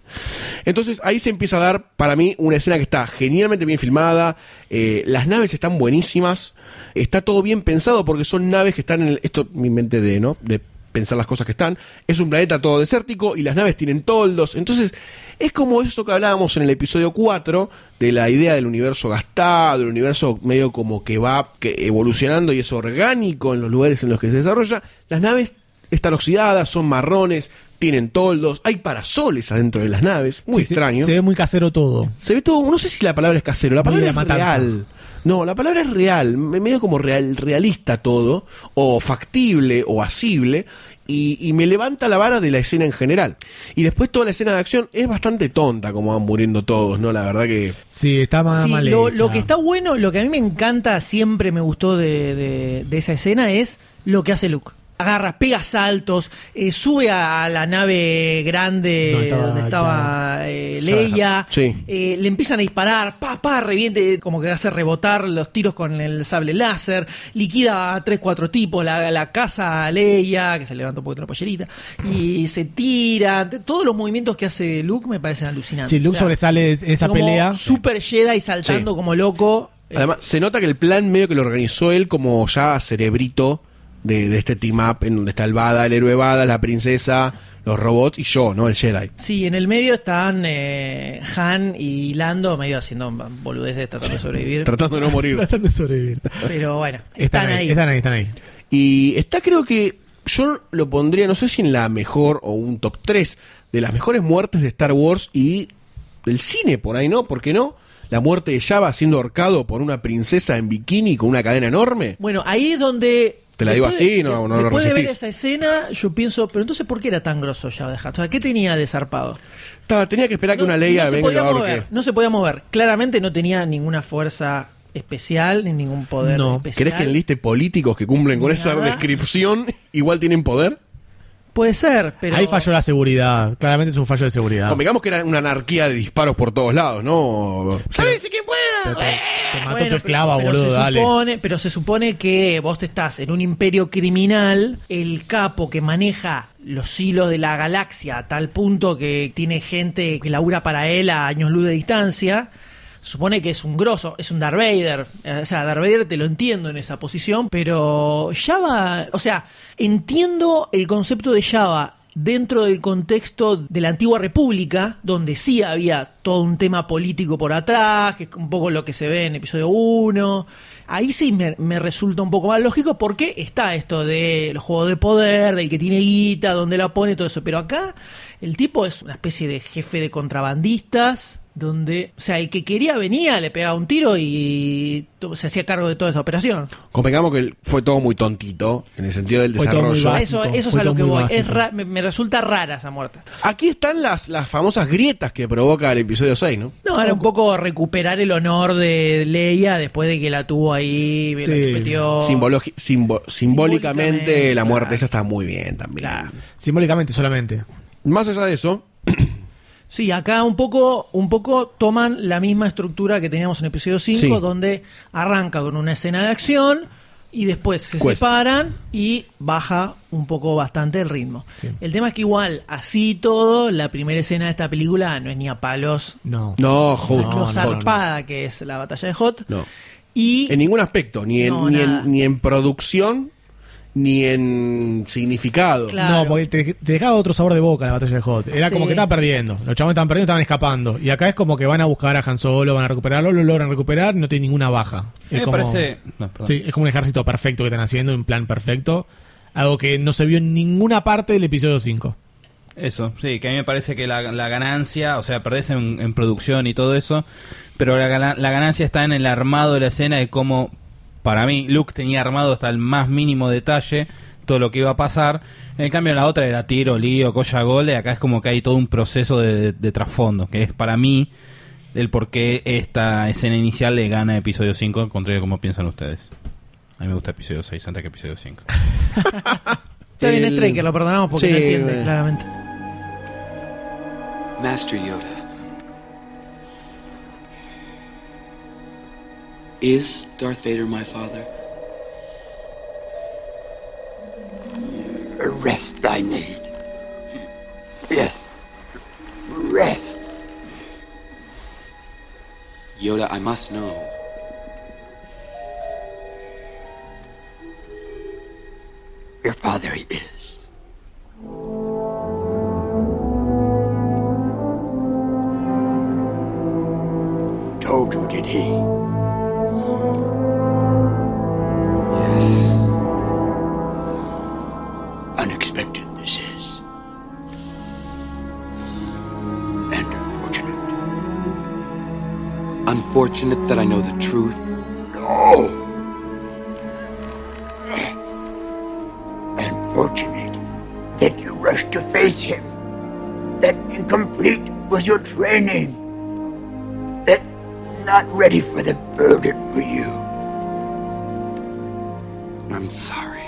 Entonces ahí se empieza a dar para mí una escena que está genialmente bien filmada, eh, las naves están buenísimas, está todo bien pensado porque son naves que están en el, esto mi mente de no de pensar las cosas que están, es un planeta todo desértico y las naves tienen toldos, entonces es como eso que hablábamos en el episodio 4 de la idea del universo gastado, el universo medio como que va evolucionando y es orgánico en los lugares en los que se desarrolla, las naves están oxidadas, son marrones, tienen toldos, hay parasoles adentro de las naves, muy Sí, extraño. Se, ve muy casero todo. Se ve todo, no sé si la palabra es casero, la palabra es matanza. real. No, la palabra es real, me- medio como real, realista todo, o factible, o asible, y, y me levanta la vara de la escena en general. Y después toda la escena de acción es bastante tonta, como van muriendo todos, ¿no? La verdad que... Sí, está más Sí, mal lo, hecha. lo que está bueno, lo que a mí me encanta, siempre me gustó de, de- de esa escena es lo que hace Luke. Agarra, pega saltos, eh, sube a la nave grande Donde estaba donde estaba eh, Leia, Sí. eh, le empiezan a disparar, pa, pa, reviente, como que hace rebotar los tiros con el sable láser, liquida a tres, cuatro tipos, la, la casa a Leia, que se levanta un poquito la pollerita, y se tira, todos los movimientos que hace Luke me parecen alucinantes. Sí, Luke O sea, sobresale en esa como pelea. Super Jedi saltando Sí. como loco. Eh, Además, se nota que el plan medio que lo organizó él como ya cerebrito de, de este team up en donde está el Bada, el héroe Bada, la princesa, los robots y yo, ¿no? El Jedi. Sí, en el medio están eh, Han y Lando medio haciendo boludeces tratando de sobrevivir. Tratando de no morir. Tratando de sobrevivir. Pero bueno, están, ahí. Están ahí, están ahí. Y está creo que yo lo pondría, no sé si en la mejor o un top 3 de las mejores muertes de Star Wars y del cine, por ahí, ¿no? ¿Por qué no? La muerte de Jabba siendo ahorcado por una princesa en bikini con una cadena enorme. Bueno, ahí es donde... Te la digo después así, no- no lo Después de ver resistís. esa escena, yo pienso, pero entonces, ¿por qué era tan grosso ya de Hutt? O sea, ¿qué tenía de zarpado? Tenía que esperar que una no se venga podía a mover, no se podía mover. Claramente no tenía ninguna fuerza especial ni ningún poder No. especial. ¿Crees que enliste políticos que cumplen con esa descripción igual tienen poder? Puede ser, pero... Ahí falló la seguridad. Claramente es un fallo de seguridad. Convengamos que era una anarquía de disparos por todos lados, ¿no? ¿Sabes quién Pero pueda? te, te mató Bueno, tu esclava, pero- pero boludo, se dale. supone- pero se supone que vos estás en un imperio criminal, el capo que maneja los hilos de la galaxia a tal punto que tiene gente que labura para él a años luz de distancia. Supone que es un grosso, es un Darth Vader. O sea, Darth Vader te lo entiendo en esa posición, pero Java, o sea, entiendo el concepto de Java dentro del contexto de la antigua república, donde sí había todo un tema político por atrás, que es un poco lo que se ve en episodio 1. Ahí sí me, me resulta un poco más lógico porque está esto de los juegos de poder, del que tiene guita, donde la pone, todo eso. Pero acá el tipo es una especie de jefe de contrabandistas, donde, o sea, el que quería venía, le pegaba un tiro y se hacía cargo de toda esa operación. Convengamos que fue todo muy tontito en el sentido del Fue desarrollo. básico. eso eso es a lo que voy. básico. Es ra- me, me resulta rara esa muerte. Aquí están las, las famosas grietas que provoca el episodio 6, ¿no? No, era un poco recuperar el honor de Leia después de que la tuvo ahí, la Sí. chupeteó. Simbologi- simbo- simbólicamente, Simbólicamente, la muerte claro. esa está muy bien también. Claro. Simbólicamente solamente. Más allá de eso, Sí, acá un poco, un poco toman la misma estructura que teníamos en episodio 5, Sí. donde arranca con una escena de acción y después se separan y baja un poco bastante el ritmo. Sí. El tema es que igual, así y todo, la primera escena de esta película no es ni a palos No. no, Hot, lo no, no, zarpada que es la batalla de Hot. No. Y En ningún aspecto, ni en, No, ni, en, ni en producción, ni en significado. Claro. No, porque te, te dejaba otro sabor de boca la batalla de Hot. Era Sí. como que estaba perdiendo. Los chavales estaban perdiendo, estaban escapando. Y acá es como que van a buscar a Han Solo, van a recuperarlo, lo logran recuperar, no tiene ninguna baja. Es Me como, parece. No, perdón. Sí, es como un ejército perfecto que están haciendo, un plan perfecto. Algo que no se vio en ninguna parte del episodio 5. Eso, sí, que a mí me parece que la, la ganancia, o sea, perdés en, en producción y todo eso, pero la ganancia está en el armado de la escena de cómo, para mí, Luke tenía armado hasta el más mínimo detalle todo lo que iba a pasar. En cambio, la otra era tiro, lío, colla, gol, y acá es como que hay todo un proceso de, de- de trasfondo, que es para mí el por qué esta escena inicial le gana a episodio 5, al contrario de como piensan ustedes. A mí me gusta episodio 6 antes que episodio 5. Está bien, El- Straker, lo perdonamos porque Sí, no entiende, bueno. claramente. Master Yoda. Is Darth Vader my father? Rest I need. Yes. Rest. Yoda, I must know. Your father is. Told you, did he? Unexpected this is. And unfortunate. Unfortunate that I know the truth. No. Unfortunate that you rushed to face him. That incomplete was your training. That not ready for the burden were you. I'm sorry.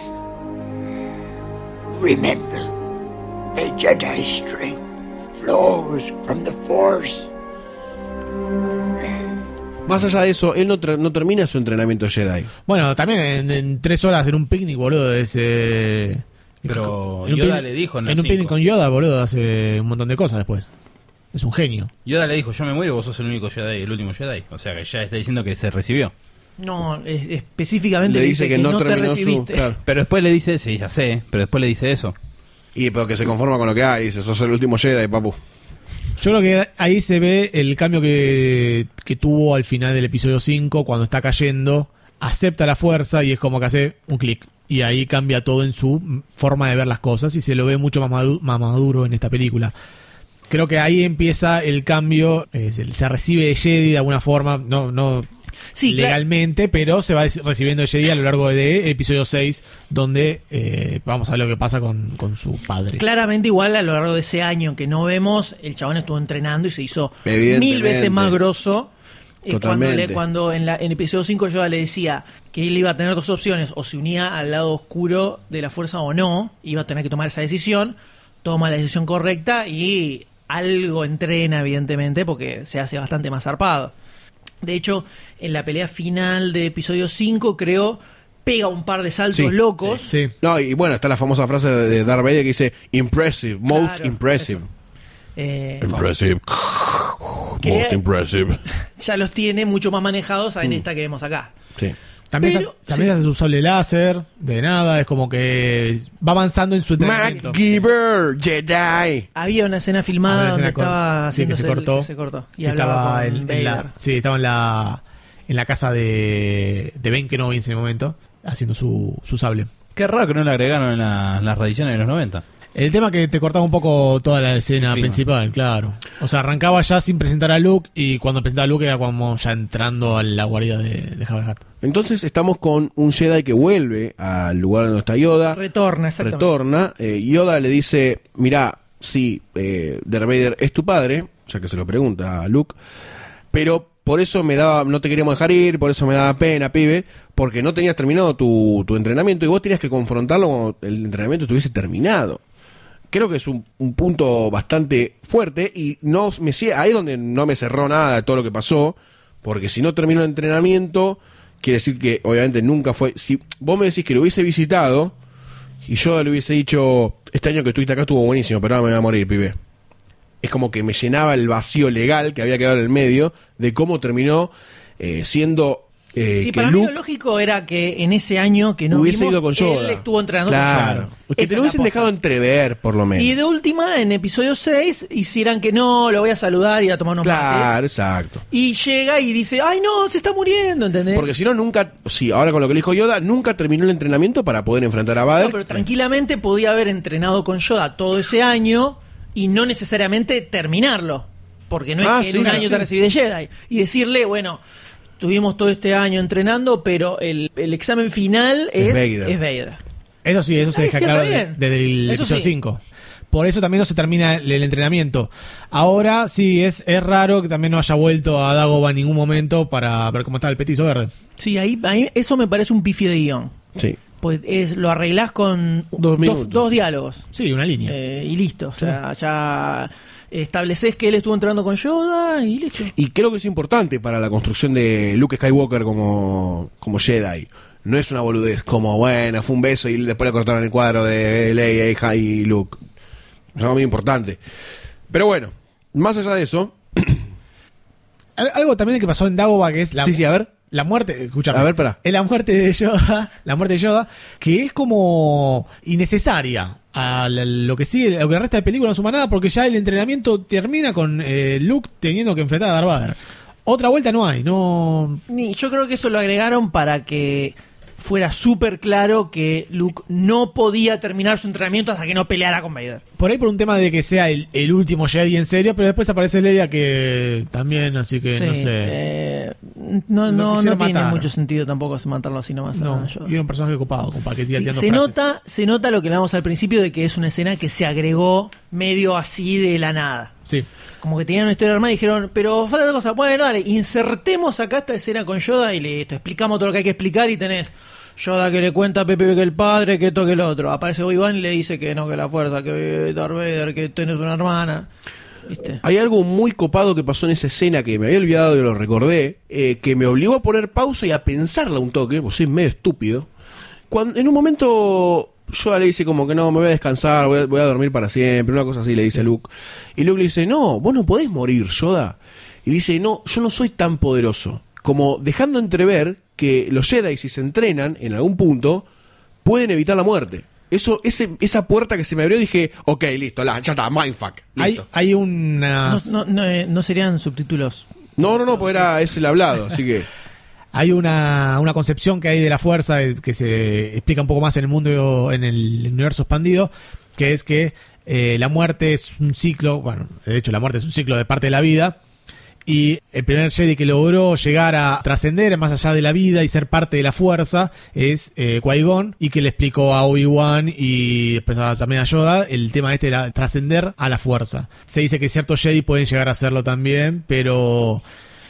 Remember, a Jedi strength flows from the Force. Más allá de eso, él no, no termina su entrenamiento Jedi. Bueno, también en, en tres horas en un picnic, boludo, es... eh, Pero en un Yoda le dijo en un picnic con Yoda, boludo, hace un montón de cosas después. Es un genio. Yoda le dijo, yo me muero, vos sos el único Jedi, el último Jedi. O sea que ya está diciendo que se recibió. No, es- específicamente Le dice que no te terminó su- claro. Pero después le dice, sí, ya sé, pero después le dice eso. Y pero que se conforma con lo que hay, dice, sos el último Jedi, papu. Yo creo que ahí se ve el cambio que, que tuvo al final del episodio 5, cuando está cayendo, acepta la fuerza y es como que hace un clic. Y ahí cambia todo en su forma de ver las cosas y se lo ve mucho más, madu- más maduro en esta película. Creo que ahí empieza el cambio, eh, se, se recibe de Jedi de alguna forma, no, no Sí, claro. legalmente, pero se va recibiendo de Jedi a lo largo de episodio 6, donde eh, vamos a ver lo que pasa con, con su padre. Claramente igual a lo largo de ese año que no vemos, el chabón estuvo entrenando y se hizo mil veces más grosso. Eh, cuando, Totalmente. le- cuando en, la, en episodio 5 Yoda le decía que él iba a tener dos opciones, o se unía al lado oscuro de la fuerza o no, iba a tener que tomar esa decisión, toma la decisión correcta y algo entrena evidentemente porque se hace bastante más zarpado. De hecho, en la pelea final de episodio 5 creo pega un par de saltos Sí, locos. Sí. No, y bueno, está la famosa frase de de Darth Vader que dice, impressive, most Claro, impressive. Eh, Impressive. Most impressive. ya los tiene mucho más manejados en esta que vemos acá. Sí. También, Pero- se, también sí. hace su sable láser, de nada, es como que va avanzando en su entrenamiento. MacGyver, Jedi. Había una escena filmada donde una escena estaba cor- sí, que se el- cortó. que se cortó. Y que estaba con en, en la, sí, estaba en la en la casa de, de Ben Kenobi en ese momento, haciendo su, su sable. Qué raro que no le agregaron en la- en las reediciones de los 90. El tema que te cortaba un poco toda la escena principal, claro. O sea, arrancaba ya sin presentar a Luke y cuando presentaba a Luke era como ya entrando a la guarida de, de Jabba Hutt. Entonces estamos con un Jedi que vuelve al lugar donde está Yoda. Retorna, exactamente. retorna. eh, Yoda le dice, mirá, sí, eh, Darth Vader es tu padre, ya que se lo pregunta a Luke, pero por eso me daba, no te queríamos dejar ir, por eso me daba pena, pibe, porque no tenías terminado tu, tu entrenamiento y vos tenías que confrontarlo cuando el entrenamiento estuviese terminado. Creo que es un, un punto bastante fuerte y no me ahí es donde no me cerró nada de todo lo que pasó, porque si no terminó el entrenamiento, quiere decir que obviamente nunca fue. Si vos me decís que lo hubiese visitado y yo le hubiese dicho, este año que estuviste acá estuvo buenísimo, pero ahora me voy a morir, pibe. Es como que me llenaba el vacío legal que había quedado en el medio de cómo terminó eh, siendo eh, Sí, que para mí lo lógico era que en ese año que no hubiese vimos, ido con Yoda. él estuvo entrenando claro. con Yoda. Que Esa te lo hubiesen dejado entrever, por lo menos. Y de última, en episodio 6, hicieran que no, lo voy a saludar y a tomar unos Claro, mates. exacto. Y llega y dice, ay no, se está muriendo, ¿entendés? Porque si no, nunca, sí, ahora con lo que le dijo Yoda, nunca terminó el entrenamiento para poder enfrentar a Vader. No, pero tranquilamente podía haber entrenado con Yoda todo ese año y no necesariamente terminarlo. Porque no es Ah, que en un sí, año sí. te recibí de Jedi. Y decirle, bueno, tuvimos todo este año entrenando, pero el, el examen final Es es, Vader. es Vader. Eso sí, eso se deja claro desde el Eso episodio sí. 5. Por eso también no se termina el, el entrenamiento. Ahora sí, es, es raro que también no haya vuelto a Dagoba en ningún momento para ver cómo está el petizo verde. Sí, ahí, ahí eso me parece un pifi de guion. Sí. Pues es, lo arreglás con Dos dos diálogos. Sí, una línea. Eh, y listo. O sea, ya estableces que él estuvo entrando con Yoda y listo. Y creo que es importante para la construcción de Luke Skywalker como, como Jedi. No es una boludez como, bueno, fue un beso y después le cortaron el cuadro de Leia hija, y Luke. Es algo muy importante. Pero bueno, más allá de eso, Al- Algo también que pasó en Dagoba que es la, sí, sí, a ver. la muerte, escúchame. A ver, pará. Es la muerte de Yoda, la muerte de Yoda, que es como innecesaria a lo que sigue, lo que resta de película no suma nada porque ya el entrenamiento termina con eh, Luke teniendo que enfrentar a Darth. Otra vuelta no hay, no Ni, yo creo que eso lo agregaron para que fuera súper claro que Luke no podía terminar su entrenamiento hasta que no peleara con Vader. por ahí por un tema de que sea el, el último Jedi en serio, pero después aparece Leia que también, así que Sí, no sé. eh, no no, no tiene mucho sentido tampoco matarlo así nomás. no, y era un personaje ocupado, siga Sí, se frases. nota, se nota lo que hablamos al principio de que es una escena que se agregó medio así de la nada. Sí. Como que tenían una historia armada y dijeron, pero falta otra cosa. Bueno, dale, insertemos acá esta escena con Yoda y listo. Explicamos todo lo que hay que explicar y tenés Yoda que le cuenta a Pepe que el padre, que esto, que el otro. Aparece Obi-Wan y le dice que no, que la fuerza, que Darth Vader, que tenés una hermana. Hay algo muy copado que pasó en esa escena que me había olvidado y lo recordé, eh, que me obligó a poner pausa y a pensarla un toque, pues soy medio estúpido. Cuando, en un momento Yoda le dice como que no, me voy a descansar, voy a, voy a dormir para siempre, una cosa así le dice Luke. Y Luke le dice, no, vos no podés morir, Yoda. Y dice, no, yo no soy tan poderoso. Como dejando entrever que los Jedi, si se entrenan en algún punto, pueden evitar la muerte. Eso, ese, esa puerta que se me abrió, dije, ok, listo, la, ya está, mindfuck. Hay, Listo. hay una No, no, no, eh, no serían subtítulos. No, no, no, pues era es el hablado, así que. hay una, una concepción que hay de la fuerza eh, que se explica un poco más en el mundo, en el universo expandido, que es que eh, la muerte es un ciclo, bueno, de hecho la muerte es un ciclo de parte de la vida, y el primer Jedi que logró llegar a trascender más allá de la vida y ser parte de la fuerza es eh, Qui-Gon, y que le explicó a Obi-Wan y después también a Yoda el tema este era trascender a la fuerza. Se dice que ciertos Jedi pueden llegar a hacerlo también, pero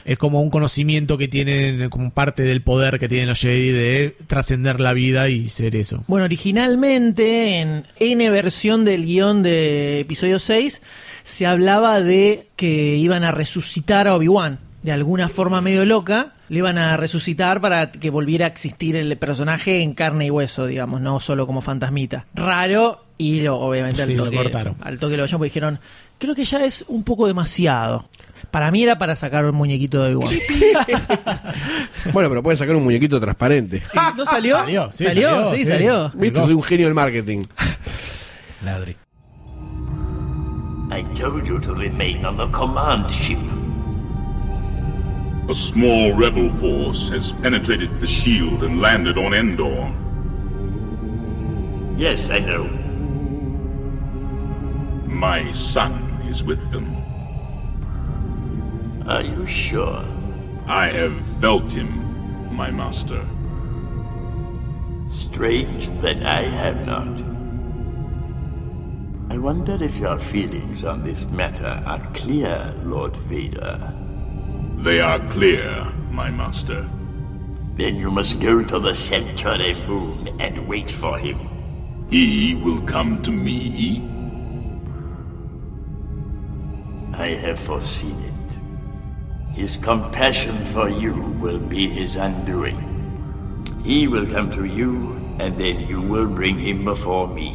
es como un conocimiento que tienen, como parte del poder que tienen los Jedi de trascender la vida y ser eso. Bueno, originalmente en N versión del guion de episodio 6 se hablaba de que iban a resucitar a Obi-Wan. De alguna forma medio loca, le iban a resucitar para que volviera a existir el personaje en carne y hueso, digamos, no solo como fantasmita. Raro, y lo, obviamente al Sí, lo toque, cortaron. al toque lo porque dijeron, creo que ya es un poco demasiado. Para mí era para sacar un muñequito de Obi-Wan. Bueno, pero pueden sacar un muñequito transparente. ¿No salió? Salió, sí, ¿Salió? salió, sí, sí. salió. Viste, soy un genio del marketing. Ladri. I told you to remain on the command ship. A small rebel force has penetrated the shield and landed on Endor. Yes, I know. My son is with them. Are you sure? I have felt him, my master. Strange that I have not. I wonder if your feelings on this matter are clear, Lord Vader. They are clear, my master. Then you must go to the Centauri moon and wait for him. He will come to me. I have foreseen it. His compassion for you will be his undoing. He will come to you, and then you will bring him before me.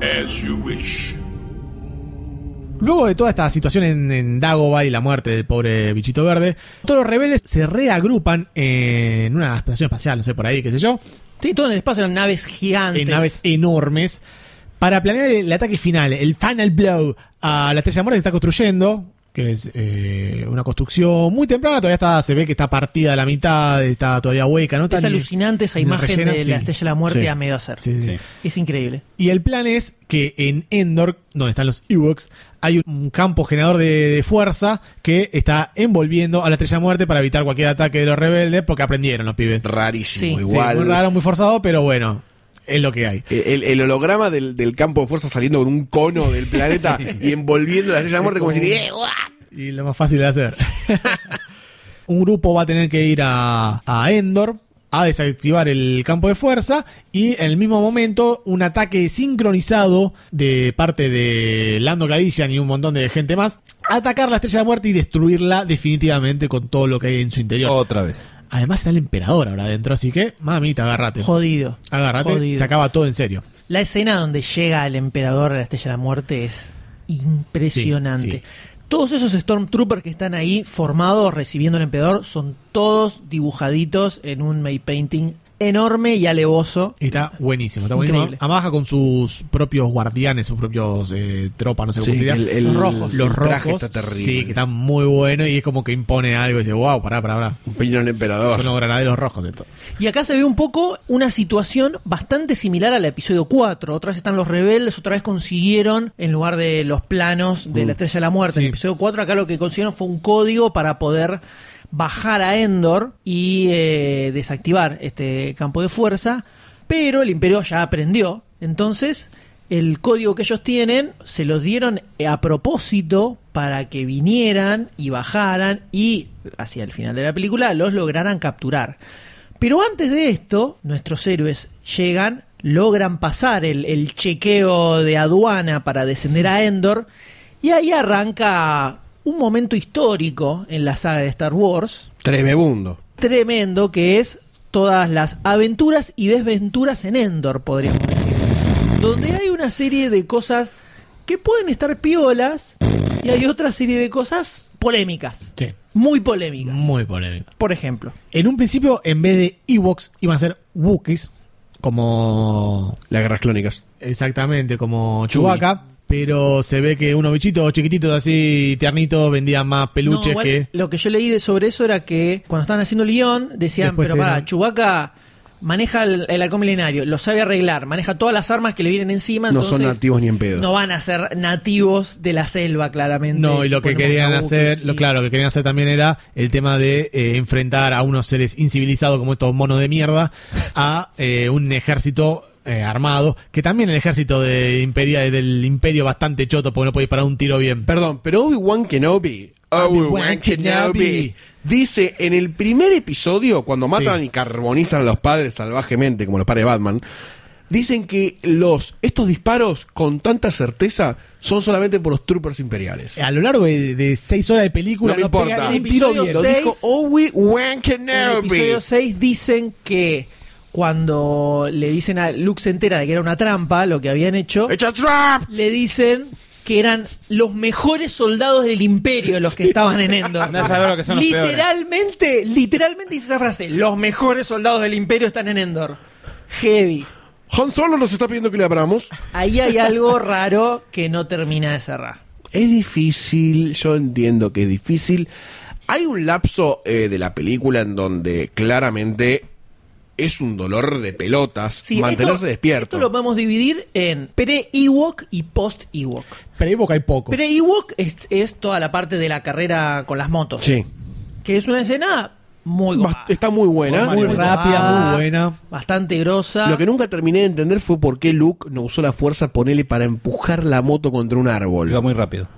As you wish. Luego de toda esta situación en, en Dagobah y la muerte del pobre bichito verde, todos los rebeldes se reagrupan en una estación espacial, no sé, por ahí, qué sé yo, Sí, todo en el espacio eran naves gigantes. en naves enormes, para planear el ataque final, el final blow a la estrella de muerte que se está construyendo. Que es eh, una construcción muy temprana, todavía está, se ve que está partida a la mitad, está todavía hueca, ¿no? Está Es alucinante esa imagen rellena, de sí. la estrella de la muerte Sí. a medio hacer. Sí, sí. Es increíble. Y el plan es que en Endor, donde están los Ewoks, hay un campo generador de, de fuerza que está envolviendo a la estrella de muerte para evitar cualquier ataque de los rebeldes, porque aprendieron los pibes. Rarísimo, Sí. Sí, igual. muy raro, muy forzado, pero bueno, es lo que hay. El, el holograma del, del campo de fuerza saliendo con un cono del planeta y envolviendo la estrella de muerte como decir, "Eh, guau". Y lo más fácil de hacer. un grupo va a tener que ir a, a Endor a desactivar el campo de fuerza y en el mismo momento un ataque sincronizado de parte de Lando Calrissian y un montón de gente más atacar la estrella de muerte y destruirla definitivamente con todo lo que hay en su interior. Otra vez. Además está el emperador ahora adentro, así que mamita, agárrate. Jodido. Agárrate, Jodido. se acaba todo en serio. La escena donde llega el emperador de la Estrella de la Muerte es impresionante. Sí, sí. Todos esos Stormtroopers que están ahí formados recibiendo al emperador son todos dibujaditos en un May painting enorme y alevoso. Y está buenísimo, está buenísimo. Increíble. Amaja con sus propios guardianes, sus propios eh, tropas, no sé cómo Sí, se llama. el- el- Los rojos. Los el traje rojos. está terrible. Sí, que están muy buenos y es como que impone algo y dice, wow, pará, pará, pará. Un peñón al emperador. Son los granaderos rojos esto. Y acá se ve un poco una situación bastante similar al episodio 4. Otra vez están los rebeldes, otra vez consiguieron, en lugar de los planos de la Estrella de la Muerte, en el episodio 4, acá lo que consiguieron fue un código para poder bajar a Endor y eh, desactivar este campo de fuerza. Pero el Imperio ya aprendió. Entonces, el código que ellos tienen se los dieron a propósito para que vinieran y bajaran y hacia el final de la película los lograran capturar. Pero antes de esto, nuestros héroes llegan, logran pasar el, el chequeo de aduana para descender a Endor, y ahí arranca un momento histórico en la saga de Star Wars, Tremebundo. tremendo, que es todas las aventuras y desventuras en Endor, podríamos decir. Donde hay una serie de cosas que pueden estar piolas y hay otra serie de cosas polémicas, Sí. muy polémicas. Muy polémico. Por ejemplo, En un principio, en vez de Ewoks, iban a ser Wookiees, como Las guerras clónicas. exactamente, como Chewbacca. Pero se ve que unos bichitos chiquititos así, tiernitos, vendían más peluches No, igual, que... Lo que yo leí de sobre eso era que cuando estaban haciendo el guion, decían, Después pero era- para, Chewbacca maneja el, el halcón milenario, lo sabe arreglar, maneja todas las armas que le vienen encima. No son nativos ni en pedo. No van a ser nativos de la selva, claramente. No, y lo que querían hacer, lo claro, lo que querían hacer también era el tema de eh, enfrentar a unos seres incivilizados como estos monos de mierda a eh, un ejército eh, armado, que también el ejército de imperia, del imperio bastante choto porque no puede disparar un tiro bien. Perdón, pero Obi-Wan Kenobi. Obi-Wan Kenobi. Dice en el primer episodio, cuando Sí. matan y carbonizan a los padres salvajemente, como los padres de Batman, dicen que los estos disparos con tanta certeza son solamente por los troopers imperiales. A lo largo de, de seis horas de película No me importa. pega En un el tiro episodio bien. Lo seis- dijo Obi-Wan En el Kenobi. episodio 6 dicen que cuando le dicen a Luke se entera de que era una trampa, lo que habían hecho, ¡It's a trap! le dicen que eran los mejores soldados del imperio los que estaban en Endor. Andá a saber lo que son los peores. literalmente, literalmente dice esa frase, los mejores soldados del imperio están en Endor. Heavy. Han Solo nos está pidiendo que le abramos. Ahí hay algo raro que no termina de cerrar. Es difícil, yo entiendo que es difícil. Hay un lapso eh, de la película en donde claramente es un dolor de pelotas Sí, mantenerse esto- despierto. Esto lo podemos dividir en pre-Ewok y post-Ewok. Evoca hay poco. Pre-Ewok es, es toda la parte de la carrera con las motos. Sí. Que es una escena muy guapa. está muy buena. Muy rápida, muy buena. Bastante grosa. Lo que nunca terminé de entender fue por qué Luke no usó la fuerza, ponele, para empujar la moto contra un árbol. Iba muy rápido.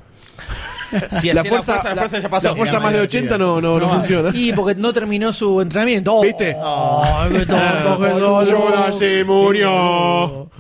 Si la hacía fuerza, la fuerza ya pasó. la fuerza más de 80 no, no, no funciona. Y porque no terminó su entrenamiento. Oh, ¿Viste? qué dolor. Yoda se murió.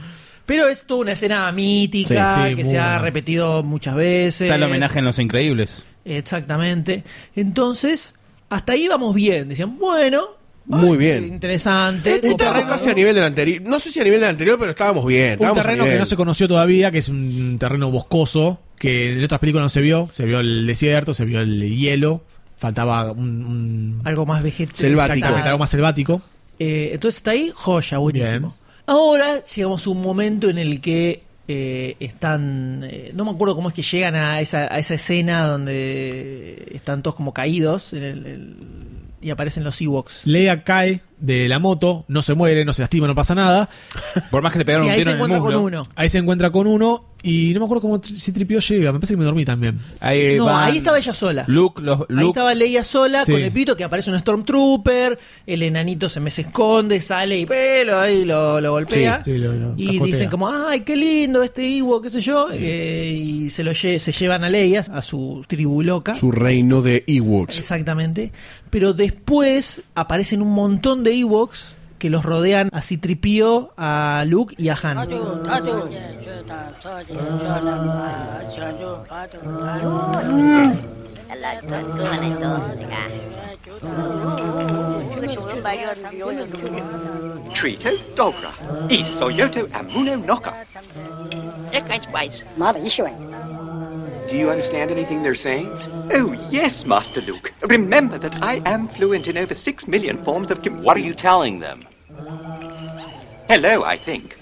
Pero es toda una escena mítica Sí, sí, que muy se ha repetido muchas veces. Está el homenaje en Los Increíbles. Exactamente. Entonces, hasta ahí vamos bien. Decían, bueno. Muy bien. Interesante. Estábamos copado. casi a nivel del anterior. No sé si a nivel del anterior, pero estábamos bien. un estábamos a terreno que nivel. no se conoció todavía, que es un terreno boscoso, que en otras películas no se vio. Se vio el desierto, se vio el hielo. Faltaba un, un- Algo más vegetal. Selvático. exactamente, algo más selvático. Eh, entonces está ahí, joya, buenísimo. Bien. Ahora llegamos a un momento en el que eh, están, eh, no me acuerdo cómo es que llegan a esa, a esa escena donde están todos como caídos en el- el- y aparecen los Ewoks. Leia cae de la moto, no se muere, no se lastima, no pasa nada. Por más que le pegaron Sí, un ahí tiro se en el encuentra con muslo. uno. Ahí se encuentra con uno y no me acuerdo cómo si Tripio llega, me parece que me dormí también. Ahí, No, van ahí estaba ella sola. Luke, los, Ahí Luke estaba Leia sola Sí. con el pito que aparece un Stormtrooper, el enanito se me se esconde, sale y pelo ahí lo, lo golpea. Sí, sí, lo- lo y cascotea. dicen como, ay, qué lindo este Ewok, qué sé yo. eh, y se lo lle- se llevan a Leia, a su tribu loca. Su reino de Ewoks. Exactamente. Pero después aparecen un montón de Ewoks que los rodean a Citripio, a Luke y a Han. Trito, Dogra, Is, Soyoto, and Muno Noka. Do you understand anything they're saying? Oh, yes, Master Luke. Remember that I am fluent in over six million forms of com- What are you telling them? Hello, I think.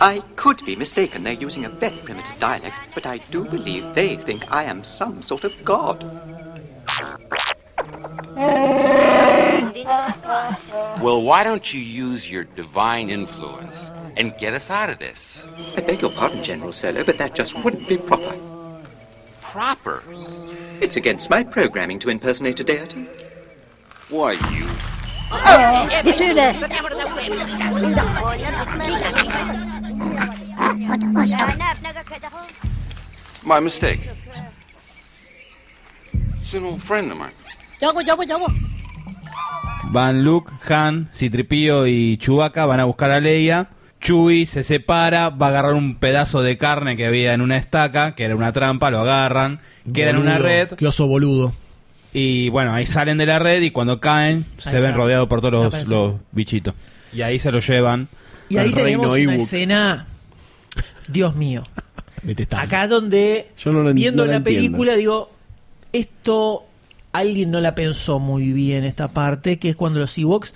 I could be mistaken. They're using a very primitive dialect, but I do believe they think I am some sort of god. Well, why don't you use your divine influence and get us out of this? I beg your pardon, General Solo, but that just wouldn't be proper. Proper. It's against my programming to impersonate a deity. Why, you. My mistake. It's an old friend of mine. Van Luke, Han, Citripio y Chewbacca van a buscar a Leia. Chewie se separa, va a agarrar un pedazo de carne que había en una estaca, que era una trampa, lo agarran, queda en una red Qué oso boludo. y bueno, ahí salen de la red y cuando caen se ven rodeados por todos los, bichitos. Y ahí se lo llevan. Y ahí tenemos una Ewok. escena, Dios mío, Detestable. acá donde Yo no lo en- viendo no la la entiendo. película digo, esto alguien no la pensó muy bien esta parte, que es cuando los Ewoks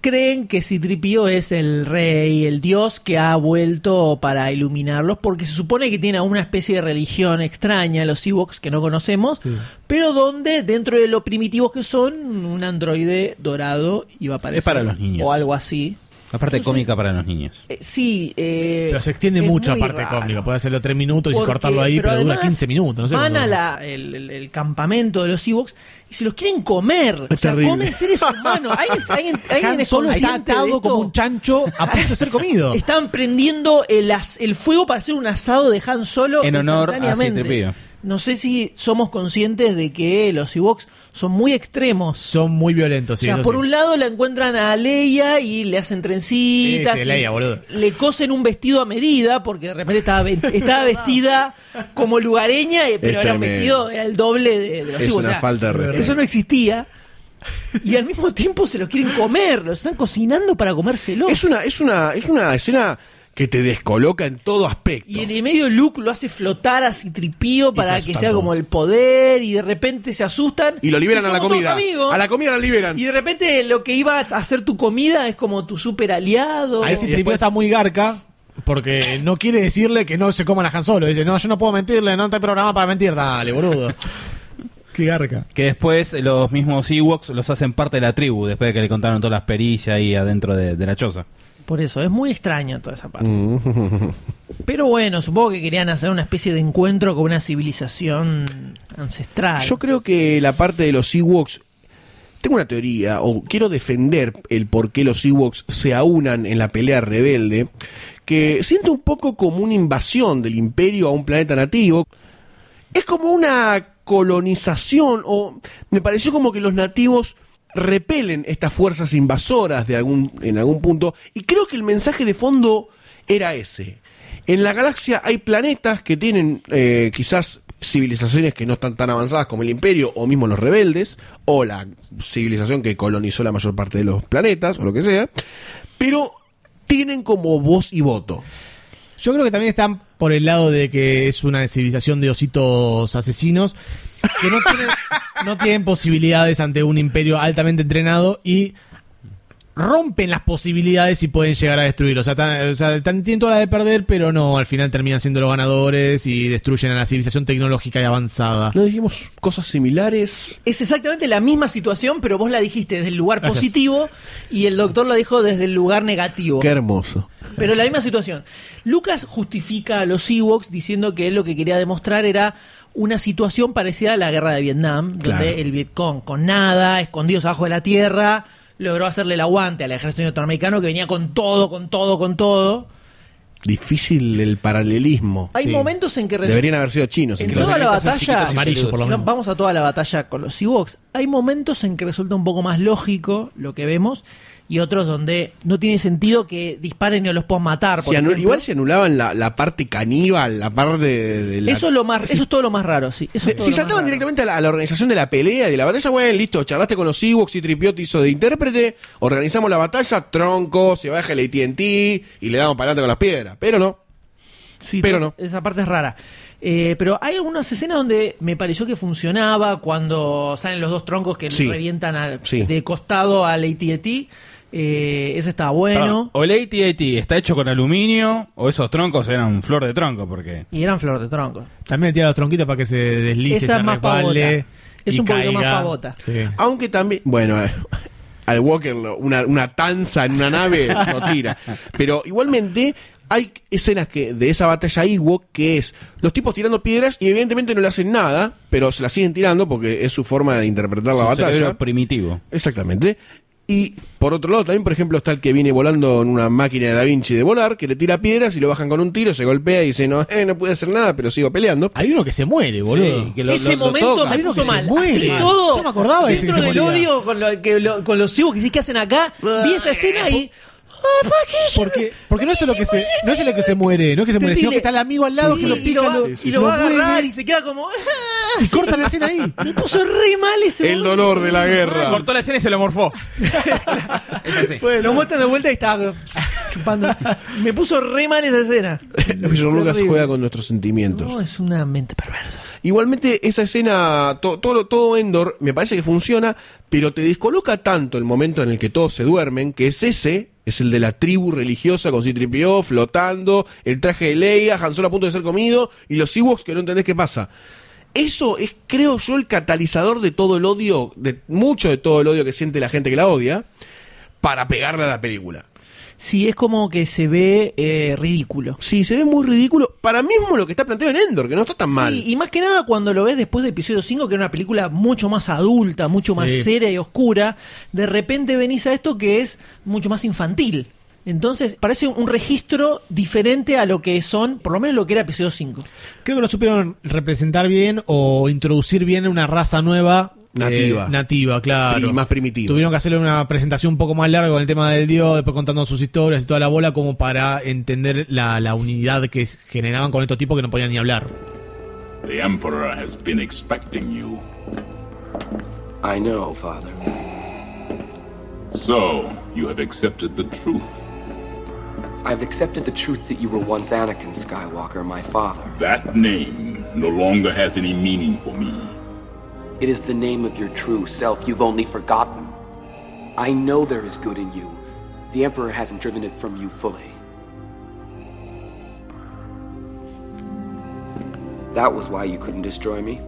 creen que Citripio es el rey, el dios que ha vuelto para iluminarlos, porque se supone que tiene una especie de religión extraña, los Ewoks que no conocemos, Sí. pero donde dentro de lo primitivos que son, un androide dorado iba a aparecer. Es para los niños. O algo así. La parte Entonces- cómica para los niños. Eh, sí, eh, Pero se extiende mucho muy aparte raro. cómica. Puede hacerlo tres minutos y Porque- cortarlo ahí, pero, dura además 15 minutos. No sé van a dura. la- el, el- el campamento de los Ewoks y se los quieren comer. Es o sea, terrible. comen seres humanos. ¿Alguien, alguien, alguien Han es Solo está atado como un chancho a punto de ser comido. Están prendiendo el, as- el fuego para hacer un asado de Han Solo En honor a instantáneamente. C-3PO. No sé si somos conscientes de que los Ewoks son muy extremos. Son muy violentos, sí. o sea, por sí. un lado la encuentran a Leia y le hacen trencitas. Sí, sí, y Leia, boludo. Le cosen un vestido a medida porque de repente estaba, estaba vestida como lugareña, eh, pero Es era un vestido era el doble de, de los Es una falta de. Eso no existía. Y al mismo tiempo se los quieren comer, los están cocinando para comérselos. Es una, es una, es una escena que te descoloca en todo aspecto. Y en el medio Luke lo hace flotar a Citripío para se que sea como el poder y de repente se asustan. Y lo liberan a la comida. A la comida la liberan. Y de repente lo que iba a hacer tu comida es como tu super aliado. Ahí sí Tripio está muy garca. Porque no quiere decirle que no se coman a Han Solo. Dice, no, yo no puedo mentirle, no está programa para mentir. Dale, boludo. Qué garca. Que después los mismos Ewoks los hacen parte de la tribu, después de que le contaron todas las pericias ahí adentro de, de la choza. Por eso, es muy extraño toda esa parte. Pero bueno, supongo que querían hacer una especie de encuentro con una civilización ancestral. Yo creo que la parte de los Ewoks. Tengo una teoría, o quiero defender el por qué los Ewoks se aunan en la pelea rebelde, que siento un poco como una invasión del imperio a un planeta nativo. Es como una colonización, o me pareció como que los nativos repelen estas fuerzas invasoras de algún, en algún punto, y creo que el mensaje de fondo era ese. En la galaxia hay planetas que tienen eh, quizás civilizaciones que no están tan avanzadas como el imperio o mismo los rebeldes o la civilización que colonizó la mayor parte de los planetas o lo que sea, pero tienen como voz y voto. Yo creo que también están por el lado de que es una civilización de ositos asesinos que no tienen, no tienen posibilidades ante un imperio altamente entrenado y rompen las posibilidades y pueden llegar a destruirlo. O sea, tan- o sea, tan- tienen toda la de perder, pero no, al final terminan siendo los ganadores y destruyen a la civilización tecnológica y avanzada. ¿No dijimos cosas similares? Es exactamente la misma situación, pero vos la dijiste desde el lugar Gracias. positivo y el doctor la dijo desde el lugar negativo. Qué hermoso. Pero la misma situación. Lucas justifica a los Ewoks diciendo que él lo que quería demostrar era una situación parecida a la guerra de Vietnam, Claro. donde el Vietcong, con nada, escondidos abajo de la tierra, logró hacerle el aguante al ejército norteamericano que venía con todo, con todo, con todo. Difícil el paralelismo. Hay Sí. momentos en que Deberían haber sido chinos. En toda la batalla, por lo si no, vamos a toda la batalla con los Ewoks, hay momentos en que resulta un poco más lógico lo que vemos y otros donde no tiene sentido que disparen y no los puedan matar. por Se igual se anulaban la, la parte caníbal, la parte de, de la- eso es lo más, Sí. eso es todo lo más raro, sí. Eso es todo Si saltaban directamente a la, a la organización de la pelea y de la batalla, bueno, listo, charlaste con los Ewoks y Tripiot hizo de intérprete, organizamos la batalla, tronco, se baja el AT&T y le damos para adelante con las piedras. Pero no. Sí, pero toda- Esa parte es rara. Eh, pero hay algunas escenas donde me pareció que funcionaba cuando salen los dos troncos que Sí. revientan al- Sí. de costado al AT&T. Eh, ese estaba bueno. O el AT-AT está hecho con aluminio, o esos troncos eran flor de tronco, porque... Y eran flor de tronco. También le tira los tronquitos para que se deslice, Esa se es más resbale. pavota. Es y un poquito más caiga. pavota. Sí. Aunque también, bueno, eh, al Walker lo- una, una tanza en una nave no tira. Pero igualmente hay escenas que de esa batalla Ewok que es los tipos tirando piedras y evidentemente no le hacen nada, pero se la siguen tirando porque es su forma de interpretar la Su batalla. cerebro primitivo. Exactamente. Y por otro lado, también, por ejemplo, está el que viene volando en una máquina de Da Vinci de volar, que le tira piedras y lo bajan con un tiro, se golpea y dice, no, eh, no pude hacer nada, pero sigo peleando. Hay uno que se muere, boludo. Sí, que lo- ese lo- lo momento toca. me Hay uno puso que se mal. muere. Así Mal. todo. Yo me acordaba de ese Dentro que del odio con, lo- que lo- con los cibos que sí que hacen acá, vi esa escena y. "Ah, ¿para qué yo Porque, porque no es lo que se, no es lo que se muere, no es que se muere, sino que está el amigo al lado Sí, que lo y pica, lo va, lo, y lo va a agarrar y se queda como. y corta la escena ahí. Me puso re mal ese El dolor de la guerra. Cortó la escena y se lo morfó. Bueno, lo muestran de vuelta y estaba chupando. Me puso re mal esa escena. George Lucas juega con nuestros sentimientos. No, es una mente perversa. Igualmente, esa escena, to- todo, todo Endor, me parece que funciona, pero te descoloca tanto el momento en el que todos se duermen, que es ese, es el de la tribu religiosa con C-3PO flotando, el traje de Leia, Han Solo a punto de ser comido, y los Ewoks que no entendés qué pasa. Eso es, creo yo, el catalizador de todo el odio, de mucho de todo el odio que siente la gente que la odia, para pegarle a la película. Sí, es como que se ve eh, ridículo. Sí, se ve muy ridículo. Para mismo lo que está planteado en Endor, que no está tan mal. Sí, y más que nada cuando lo ves después de episodio 5, que era una película mucho más adulta, mucho más Sí. seria y oscura, de repente venís a esto que es mucho más infantil. Entonces, parece un registro diferente a lo que son, por lo menos lo que era episodio 5. Creo que lo supieron representar bien o introducir bien una raza nueva. Nativa. eh, nativa, claro. Y más primitiva. Tuvieron que hacerle una presentación un poco más larga con el tema del dios, después contando sus historias y toda la bola, como para entender la, la unidad que generaban con estos tipos que no podían ni hablar. The Emperor has been expecting you. I know, Father. So, you have accepted the truth. I've accepted the truth that you were once Anakin Skywalker, my father. That name no longer has any meaning for me. It is the name of your true self you've only forgotten. I know there is good in you. The Emperor hasn't driven it from you fully. That was why you couldn't destroy me.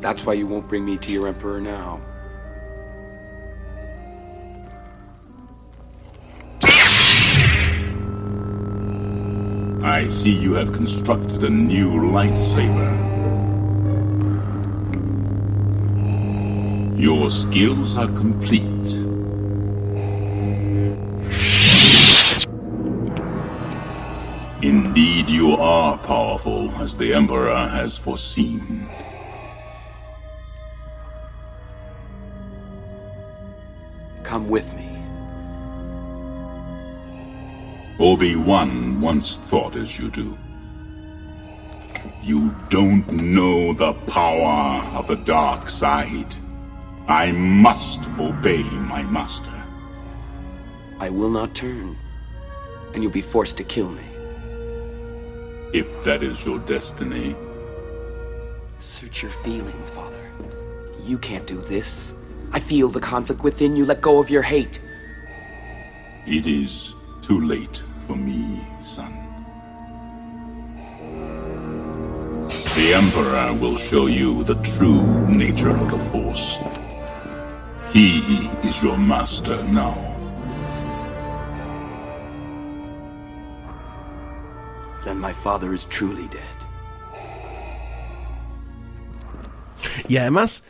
That's why you won't bring me to your Emperor now. I see you have constructed a new lightsaber. Your skills are complete. Indeed, you are powerful, as the Emperor has foreseen. Come with me. Obi-Wan once thought as you do. You don't know the power of the dark side. I must obey my master. I will not turn, and you'll be forced to kill me. If that is your destiny, Search your feelings, Father. You can't do this. I feel the conflict within you. Let go of your hate. It is too late for me, son. The Emperor will show you the true nature of the Force. He is your master now. Then my father is truly dead. Y además,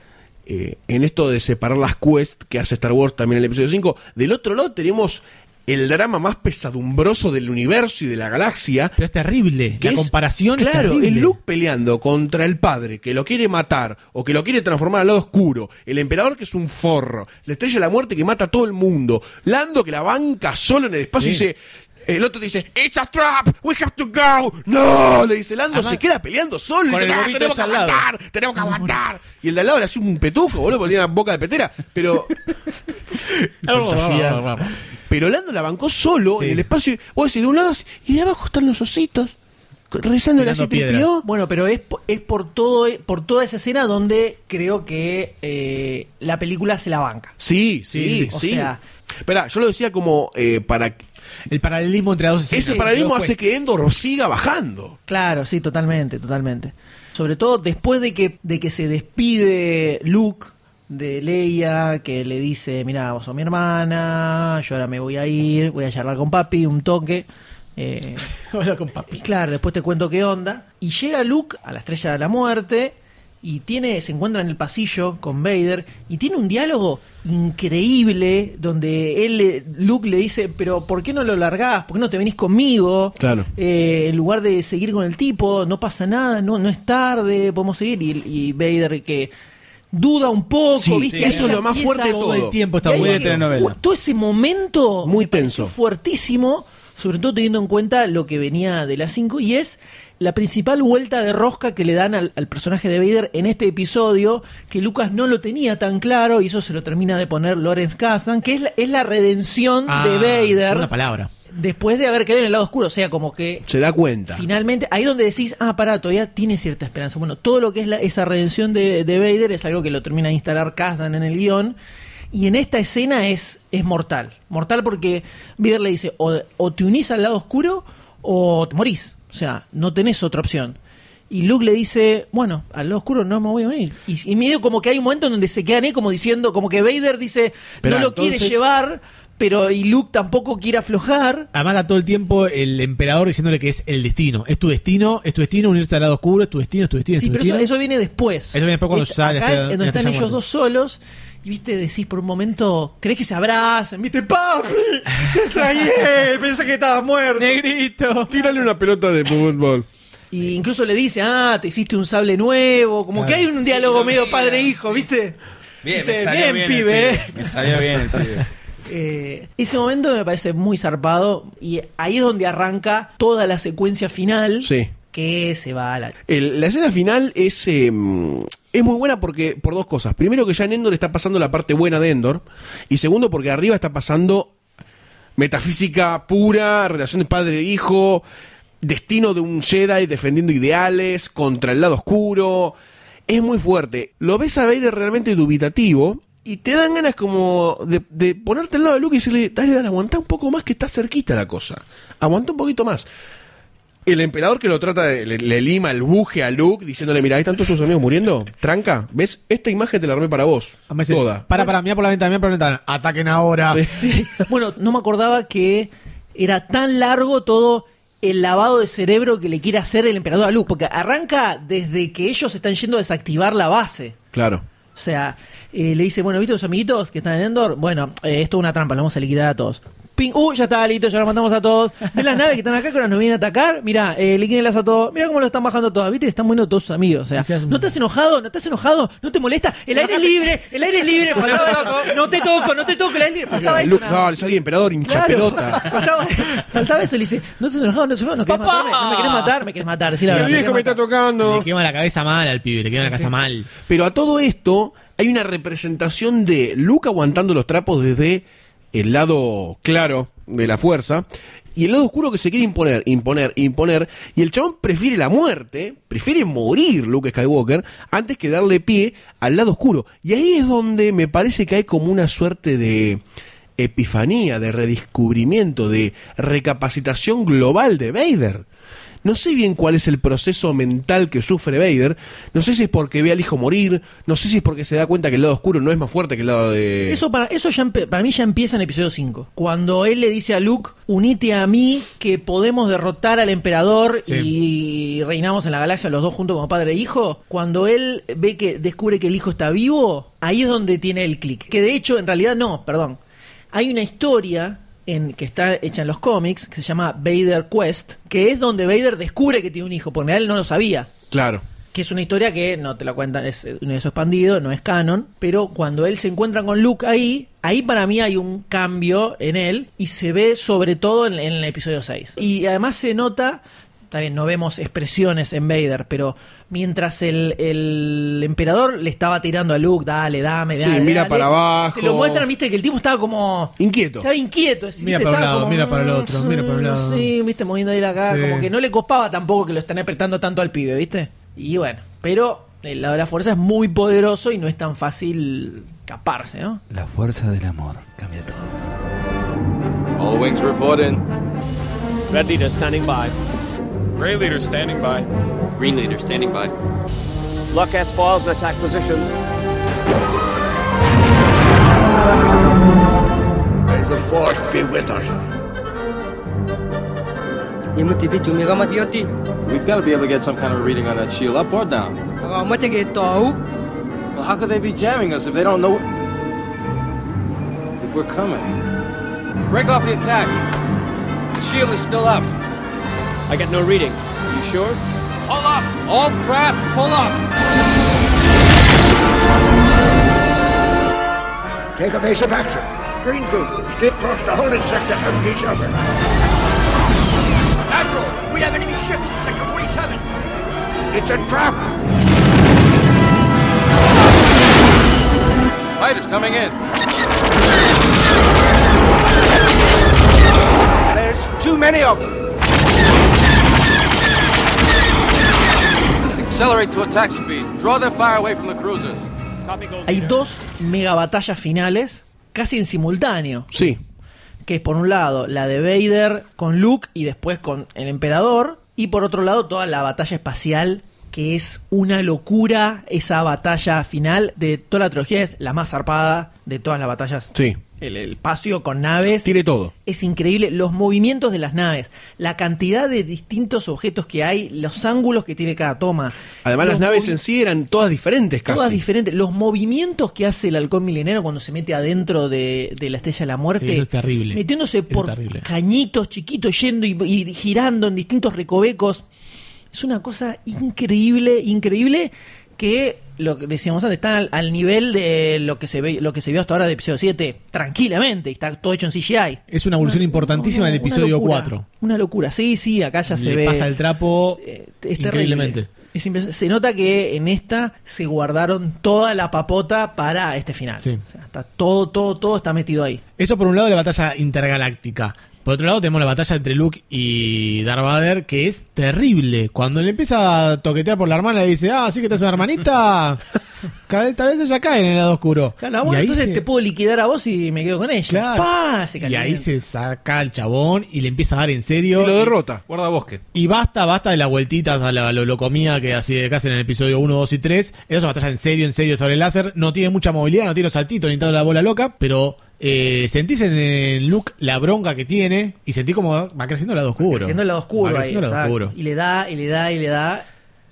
eh, en esto de separar las quests que hace Star Wars también en el episodio 5, del otro lado tenemos el drama más pesadumbroso del universo y de la galaxia. Pero es terrible. que La es- comparación es claro, terrible. el Luke peleando contra el padre que lo quiere matar o que lo quiere transformar al lado oscuro, el emperador que es un forro, la estrella de la muerte que mata a todo el mundo, Lando que la banca solo en el espacio y dice el otro dice, It's a trap, we have to go. No, le dice Lando, Además- se queda peleando solo. Dice, el "Ah, tenemos que ese al lado". aguantar, tenemos que aguantar. Y el de al lado le hace un petuco, boludo, porque tiene una boca de petera. Pero Pero Lando la bancó solo Sí. en el espacio. Vos decís, de un lado y de abajo están los ositos. Rezando la C-3PO. Bueno, pero es, es por todo por toda esa escena donde creo que eh, la película se la banca. Sí, sí, Sí, o sí. sea- Esperá, yo lo decía como eh, para. El paralelismo entre las dos escenas. Ese paralelismo hace que Endor siga bajando. Claro, sí, totalmente, totalmente. Sobre todo después de que, de que se despide Luke de Leia, que le dice, mira, vos sos mi hermana, yo ahora me voy a ir, voy a charlar con papi, un toque. Eh, Hola con papi. Claro, después te cuento qué onda. Y llega Luke a la estrella de la muerte y tiene, se encuentra en el pasillo con Vader y tiene un diálogo increíble donde él, Luke le dice, pero ¿por qué no lo largás? ¿Por qué no te venís conmigo? Claro. Eh, en lugar de seguir con el tipo, no pasa nada, no, no es tarde, podemos seguir. Y, y Vader que duda un poco, Sí, ¿viste? eso es lo más fuerte de todo el tiempo de que- telenovela. Todo ese momento Muy tenso. fuertísimo, sobre todo teniendo en cuenta lo que venía de las 5 y es la principal vuelta de rosca que le dan al, al personaje de Vader en este episodio, que Lucas no lo tenía tan claro y eso se lo termina de poner Lawrence Kasdan, que es la, es la redención Ah, de Vader Una palabra. después de haber quedado en el lado oscuro, o sea, como que Se da cuenta. Finalmente, ahí donde decís, ah, pará, todavía tiene cierta esperanza. Bueno, todo lo que es la- esa redención de, de Vader es algo que lo termina de instalar Kasdan en el guion. Y en esta escena es, es mortal. Mortal porque Vader le dice, o, o te unís al lado oscuro o te morís. O sea, no tenés otra opción. Y Luke le dice, bueno, al lado oscuro no me voy a unir. Y, y medio como que hay un momento en donde se quedan ahí como diciendo, como que Vader dice, Esperá, no lo quiere llevar, pero y Luke tampoco quiere aflojar. Además da todo el tiempo el emperador diciéndole que es el destino. Es tu destino, es tu destino unirse al lado oscuro, es tu destino, es tu destino, es Sí, tu pero eso, destino. eso viene después. Eso viene después cuando Este, sale acá, este- en donde este están ellos muerto. dos solos. Y viste, decís por un momento, ¿crees que se abrazan? ¿Viste? ¡Papi! ¡Te extrañé! Pensé que estabas muerto. Negrito. Tírale una pelota de fútbol. Y incluso le dice, ah, te hiciste un sable nuevo. Como que hay un diálogo medio padre-hijo, ¿viste? Bien, Dice, me salió bien, bien, pibe, el. Me salió bien el pibe. Eh, ese momento me parece muy zarpado. Y ahí es donde arranca toda la secuencia final. Sí. Que se va a la. El- la escena final es, eh, es muy buena porque por dos cosas. Primero que ya en Endor está pasando la parte buena de Endor. Y segundo porque arriba está pasando metafísica pura, relación de padre e hijo, destino de un Jedi defendiendo ideales contra el lado oscuro. Es muy fuerte. Lo ves a Vader realmente dubitativo y te dan ganas como de, de ponerte al lado de Luke y decirle, dale, dale, aguantá un poco más que está cerquita la cosa. Aguantá un poquito más. El emperador que lo trata de, le, le lima el buje a Luke diciéndole, mira, ahí están todos tus amigos muriendo. Tranca, ¿ves? Esta imagen te la armé para vos. Dice, Toda. Para, para, mira por la ventana, mira por la ventana. Ataquen ahora. Sí. Bueno, no me acordaba que era tan largo todo el lavado de cerebro que le quiere hacer el emperador a Luke, porque arranca desde que ellos están yendo a desactivar la base. Claro. O sea, eh, le dice, bueno, ¿viste los amiguitos que están en Endor? Bueno, eh, esto es una trampa, lo vamos a liquidar a todos. Ping, uh, ya está, listo, ya los matamos a todos. ¿Ves las naves que están acá que ahora nos vienen a atacar? Mira, eh, liquídenlas a todos. Mira cómo lo están bajando todos. ¿Viste? Están muriendo todos sus amigos. O sea, Sí, ¿no estás enojado? ¿No estás enojado? ¿No te molesta? El aire es libre, el aire es libre. Faltaba eso. No te toco, no te toco, el aire es libre. Faltaba eso. Dale, soy emperador, hincha Claro. pelota. Faltaba, faltaba eso, le dice, no estás enojado, no estás enojado, no querés matarme, no me querés matar, me querés matar, sí, la verdad, El me viejo me está tocando. Le quema la cabeza mal al pibe, le quema la cabeza mal. Pero a todo esto hay una representación de Luke aguantando los trapos desde el lado claro de la fuerza Y el lado oscuro que se quiere imponer, imponer, imponer. Y el chabón prefiere la muerte, prefiere morir Luke Skywalker, antes que darle pie al lado oscuro. Y ahí es donde me parece que hay como una suerte de epifanía, de redescubrimiento, de recapacitación global de Vader. No sé bien cuál es el proceso mental que sufre Vader. No sé si es porque ve al hijo morir. No sé si es porque se da cuenta que el lado oscuro no es más fuerte que el lado de. Eso para, eso ya para mí ya empieza en episodio 5. Cuando él le dice a Luke, unite a mí que podemos derrotar al emperador Sí. y reinamos en la galaxia los dos juntos como padre e hijo. Cuando él ve que descubre que el hijo está vivo, ahí es donde tiene el clic. Que de hecho, en realidad no, perdón. Hay una historia en, que está hecha en los cómics que se llama Vader Quest, que es donde Vader descubre que tiene un hijo, porque él no lo sabía Claro. que es una historia que no te la cuentan, es un universo expandido, no es canon, pero cuando él se encuentra con Luke ahí, ahí para mí hay un cambio en él y se ve sobre todo en, en el episodio 6. Y además se nota, está bien, no vemos expresiones en Vader, pero mientras el, el emperador le estaba tirando a Luke, dale, dame, Sí, dale, mira dale, para abajo. Te lo muestran, viste, que el tipo estaba como... Inquieto. Estaba inquieto. es- Mira ¿viste? para un Estaba lado, como, mira para el mm, otro, mira para un lado. Sí, viste, moviendo ahí acá. Sí. Como que no le copaba tampoco que lo están apretando tanto al pibe, ¿viste? Y bueno, pero el lado de la fuerza es muy poderoso y no es tan fácil escaparse, ¿no? La fuerza del amor cambia todo. All wings reporting. Red leader standing by. Gray leader standing by. Green leader standing by. Lock S files and attack positions. May the force be with us. We've got to be able to get some kind of a reading on that shield, up or down. Well, how could they be jamming us if they don't know if we're coming? Break off the attack. The shield is still up. I get no reading. You sure? Pull up! All craft, pull up! Take evasive action. Green group, stay across the holding sector of each other. Admiral, we have enemy ships in Sector 47. It's a trap. Fighters coming in. There's too many of them. Accelerate to attack speed. Draw their fire away from the cruisers. Copy, Gold Hay dos mega batallas finales casi en simultáneo. Sí. Que es por un lado la de Vader con Luke y después con el emperador. Y por otro lado toda la batalla espacial que es una locura. Esa batalla final de toda la trilogía es la más zarpada de todas las batallas. Sí. El, el espacio con naves. Tiene todo. Es increíble los movimientos de las naves, la cantidad de distintos objetos que hay, los ángulos que tiene cada toma. Además, Los las naves en sí eran todas diferentes casi. Todas diferentes. Los movimientos que hace el halcón milenero cuando se mete adentro de, de la estrella de la muerte. Sí, eso es terrible. Metiéndose Eso por terrible. cañitos chiquitos, yendo y, y girando en distintos recovecos. Es una cosa increíble, increíble que lo que decíamos antes está al, al nivel de lo que se ve, lo que se vio hasta ahora de episodio 7, tranquilamente, y está todo hecho en CGI. Es una evolución importantísima del Una episodio locura, 4. Una locura. Sí, sí, acá ya se ve. pasa el trapo Eh, increíblemente. Es se nota que en esta se guardaron toda la papota para este final. Sí. O sea, está todo, todo, todo está metido ahí. Eso por un lado de la batalla intergaláctica. Por otro lado tenemos la batalla entre Luke y Darth Vader, que es terrible. Cuando le empieza a toquetear por la hermana, le dice, ah, sí que te es una hermanita. Cada vez- Tal vez ella cae en el lado oscuro. Claro, Y bueno, ahí entonces se- te puedo liquidar a vos y me quedo con ella. Claro. ¡Pah! Se y ahí se saca al chabón y le empieza a dar en serio. Y lo derrota. Guarda bosque. Y basta, basta de las vueltitas a la, lo, lo comía que hacía casi en el episodio 1, 2 y 3. Esa es una batalla en serio, en serio sobre el láser. No tiene mucha movilidad, no tiene los saltitos ni toda la bola loca, pero eh, sentís en el look la bronca que tiene y sentí como va creciendo el lado oscuro. Creciendo el lado oscuro. Va ahí, el lado oscuro. Y le da, y le da, y le da.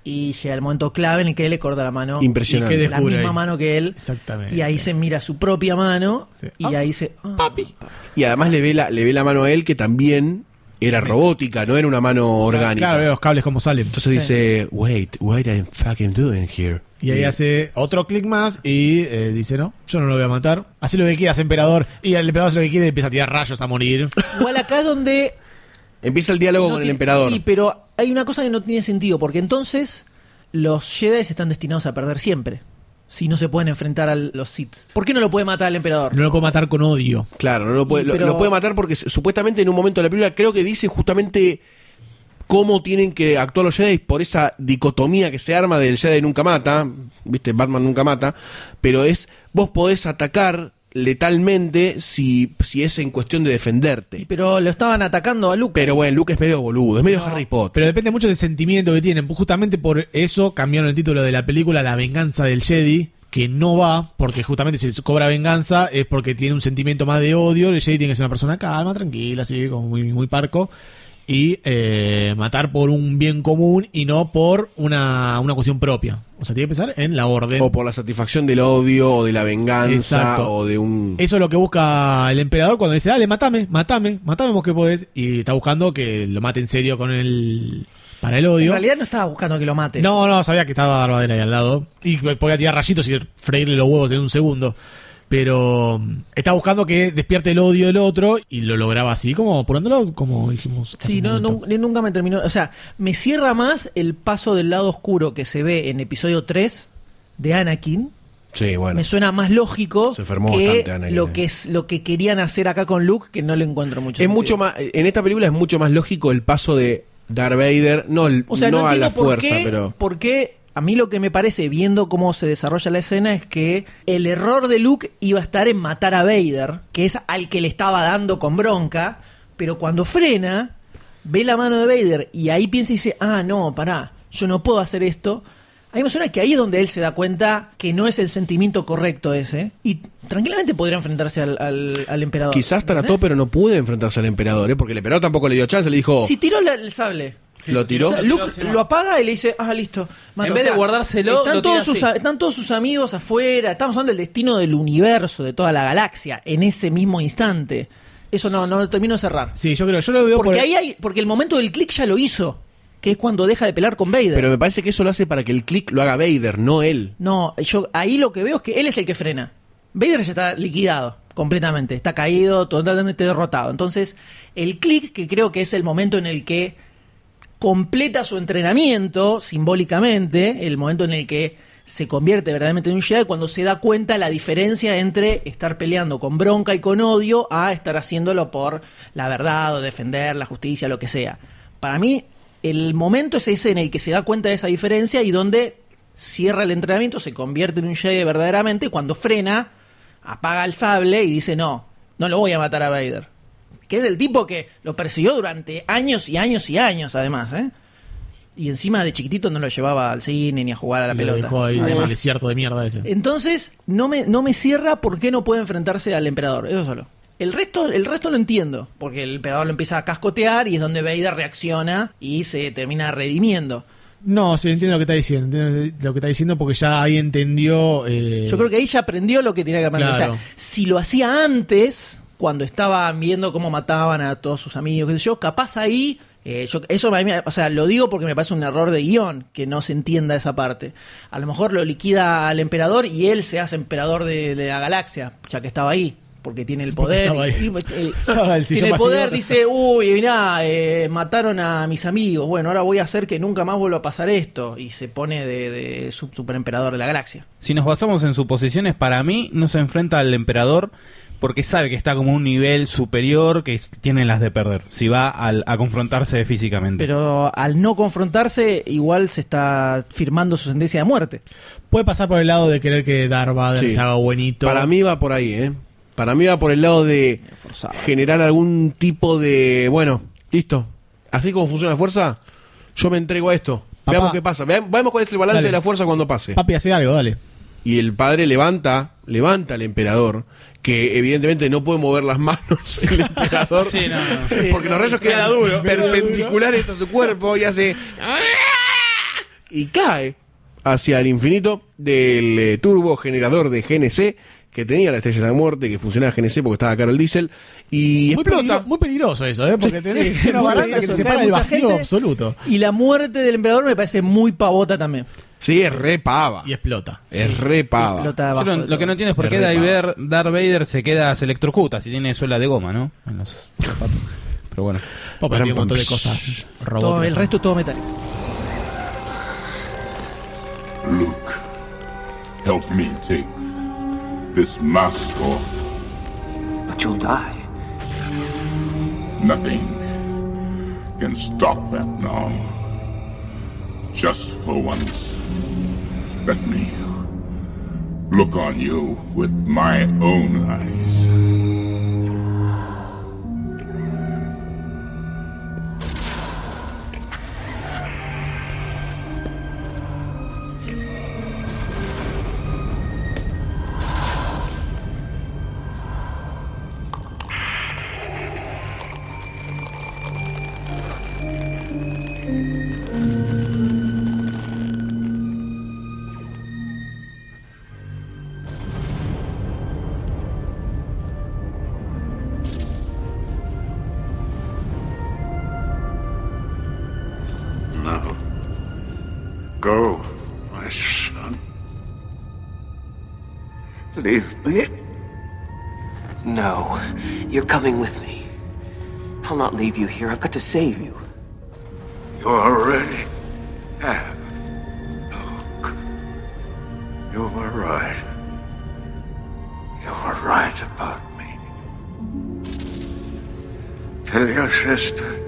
Y llega el momento clave en el que él le corta la mano. Impresionante. ¿Y qué La misma ahí? mano que él. Exactamente. Y ahí se mira su propia mano. Sí. Y Ah, ahí se. ah, papi. Y además le ve la, le ve la mano a él que también era robótica, no era una mano orgánica. Claro, veo los cables como salen. Entonces dice, wait, what am fucking doing here? Y ahí hace otro clic más y eh, dice, no, yo no lo voy a matar. Haz lo que quieras, emperador. Y el emperador hace lo que quiere y empieza a tirar rayos a morir. Igual acá es donde Empieza el diálogo No con el emperador. Sí, pero hay una cosa que no tiene sentido, porque entonces los Jedi están destinados a perder siempre. Si no se pueden enfrentar a los Sith? ¿Por qué no lo puede matar al emperador? No lo puedo matar con odio. Claro, no lo puede, lo- Pero- lo, puede matar porque supuestamente en un momento de la película creo que dice justamente cómo tienen que actuar los Jedi por esa dicotomía que se arma del Jedi nunca mata, viste, Batman nunca mata, pero es, vos podés atacar letalmente si, si es en cuestión de defenderte. Pero lo estaban atacando a Luke. Pero bueno, Luke es medio boludo, es medio Harry Potter. Pero depende mucho del sentimiento que tienen. Justamente por eso cambiaron el título de la película La venganza del Jedi, que no va, porque justamente si se cobra venganza es porque tiene un sentimiento más de odio. El Jedi tiene que ser una persona calma, tranquila, así, como muy, muy parco. Y eh, matar por un bien común y no por una, una cuestión propia. O sea, tiene que pensar en la orden. O por la satisfacción del odio, o de la venganza, Exacto. o de un... Eso es lo que busca el emperador cuando dice, dale, matame, matame, matame vos que podés. Y está buscando que lo mate en serio con el... para el En odio. realidad no estaba buscando que lo mate. No, no, sabía que estaba Barbadera ahí al lado. Y podía tirar rayitos y freírle los huevos en un segundo. Pero mm, está buscando que despierte el odio del otro y lo lograba así, como apurándolo, como dijimos. Sí, no, nunca me terminó. O sea, me cierra más el paso del lado oscuro que se ve en episodio 3 de Anakin. Sí, bueno. Me suena más lógico Se enfermó que bastante Anakin, lo eh. que es lo que querían hacer acá con Luke, que no le encuentro mucho. Es sentido. mucho más, en esta película es mucho más lógico el paso de Darth Vader, no, el- O sea, no, no, a la por fuerza, qué, pero... porque a mí lo que me parece, viendo cómo se desarrolla la escena, es que el error de Luke iba a estar en matar a Vader, que es al que le estaba dando con bronca, pero cuando frena, ve la mano de Vader y ahí piensa y dice, ah, no, pará, yo no puedo hacer esto. A mí me suena que ahí es donde él se da cuenta que no es el sentimiento correcto ese. Y tranquilamente podría enfrentarse al, al- al emperador. Quizás trató, pero no pudo enfrentarse al emperador, ¿eh? porque el emperador tampoco le dio chance, le dijo... Si tiró la- el sable. ¿Lo tiró? O sea, Luke lo apaga y le dice, ah, listo. mato". En vez de guardárselo, están lo todos, sus, así. están todos sus amigos afuera. Estamos hablando del destino del universo, de toda la galaxia, en ese mismo instante. Eso no, no lo termino de cerrar. Sí, yo creo, yo lo veo Porque por- ahí hay, porque el momento del click ya lo hizo, que es cuando deja de pelear con Vader. Pero me parece que eso lo hace para que el click lo haga Vader, no él. No, yo ahí lo que veo es que él es el que frena. Vader ya está liquidado completamente, está caído, totalmente derrotado. Entonces, el click, que creo que es el momento en el que completa su entrenamiento simbólicamente, el momento en el que se convierte verdaderamente en un Jedi, cuando se da cuenta la diferencia entre estar peleando con bronca y con odio a estar haciéndolo por la verdad o defender la justicia, lo que sea. Para mí, el momento es ese en el que se da cuenta de esa diferencia y donde cierra el entrenamiento, se convierte en un Jedi verdaderamente, cuando frena, apaga el sable y dice, no, no lo voy a matar a Vader. Que es el tipo que lo persiguió durante años y años y años, además, ¿eh? Y encima de chiquitito no lo llevaba al cine ni a jugar a la lo pelota. dejó ahí en el desierto de mierda ese. Entonces, no me, no me cierra por qué no puede enfrentarse al emperador. Eso solo. El resto, el resto lo entiendo, porque el emperador lo empieza a cascotear y es donde Vader reacciona y se termina redimiendo. No, sí, entiendo lo que está diciendo. Entiendo lo que está diciendo porque ya ahí entendió. eh, Yo creo que ahí ya aprendió lo que tenía que aprender. Claro. O sea, si lo hacía antes, cuando estaban viendo cómo mataban a todos sus amigos, qué sé yo, capaz ahí. eh, yo, eso a mí me- o sea, lo digo porque me parece un error de guion que no se entienda esa parte. A lo mejor lo liquida al emperador y él se hace emperador de, de la galaxia, ya que estaba ahí, porque tiene el poder. estaba ahí. y- Estaba el tiene el poder, dice, uy, mirá, eh, mataron a mis amigos, bueno, ahora voy a hacer que nunca más vuelva a pasar esto. Y se pone de, de sub- superemperador de la galaxia. Si nos basamos en suposiciones, para mí no se enfrenta al emperador porque sabe que está como un nivel superior que tiene las de perder. Si va al- a confrontarse físicamente. Pero al no confrontarse, igual se está firmando su sentencia de muerte. Puede pasar por el lado de querer que Darth Vader Sí. se haga buenito. Para mí va por ahí, ¿eh? Para mí va por el lado de generar algún tipo de... Bueno, listo. Así como funciona la fuerza, yo me entrego a esto. Papá. Veamos qué pasa. Veamos veamos cuál es el balance Dale. de la fuerza cuando pase. Papi, hace algo, dale. Y el padre levanta, levanta al emperador, que evidentemente no puede mover las manos el emperador, Sí, no, no. porque los rayos Queda quedan duro. perpendiculares a su cuerpo y hace... y cae hacia el infinito del eh, turbo generador de GNC que tenía la estrella de la muerte, que funcionaba GNC porque estaba caro el diésel, y Muy, explota. peligro- muy peligroso eso, ¿eh? Porque Sí, tenés sí, una baranda que te separa del vacío gente. absoluto. Y la muerte del emperador me parece muy pavota también. Sí, es re pava. Y explota. Es re pava. Explota Yo abajo no- de lo todo. que no entiendo es por Es qué re Darth. Vader, Darth Vader se queda, se electrocuta si tiene suela de goma, ¿no? En los zapatos. Pero bueno. Papá tiene un montón de cosas Todo- robóticas. el resto es todo metálico. Luke, help me take this mask off. But you'll die. Nothing can stop that now. Just for once, let me look on you with my own eyes. Leave you here. I've got to save you. You already have. Look. You were right. You were right about me. Tell your sister.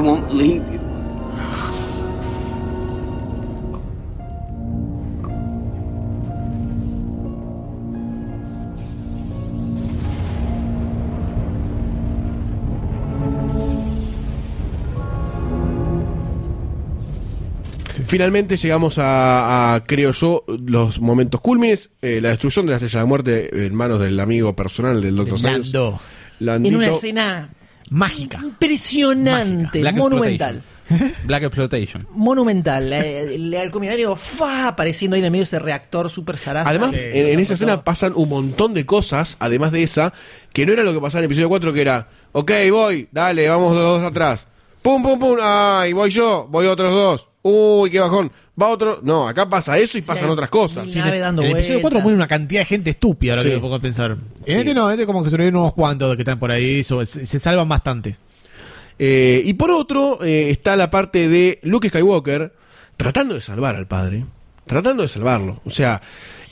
Won't leave you. Finalmente llegamos a, a, creo yo, los momentos cúlmines. eh, la destrucción de la Estrella de la Muerte en manos del amigo personal del Dr. Sayus. Lando. Landito. En una escena Mágica. impresionante, Black monumental. Black Exploitation. Monumental. Eh, El halcominario fa apareciendo ahí en el medio de ese reactor super zaraza. Además, en, en esa escena pasan un montón de cosas, además de esa, que no era lo que pasaba en el episodio 4, que era, ok, voy, dale, vamos dos atrás. Pum, pum, pum, ay, voy yo, voy otros dos. Uy, qué bajón. Va otro. No, acá pasa eso y pasan Sí, otras cosas. mil naves dando el episodio 4 vueltas. muere una cantidad de gente estúpida, ahora Sí. que me pongo a pensar. En Sí. este no, este como que sobreviven unos cuantos que están por ahí, so- se, se salvan bastante. Eh, y por otro, eh, está la parte de Luke Skywalker tratando de salvar al padre. Tratando de salvarlo. O sea,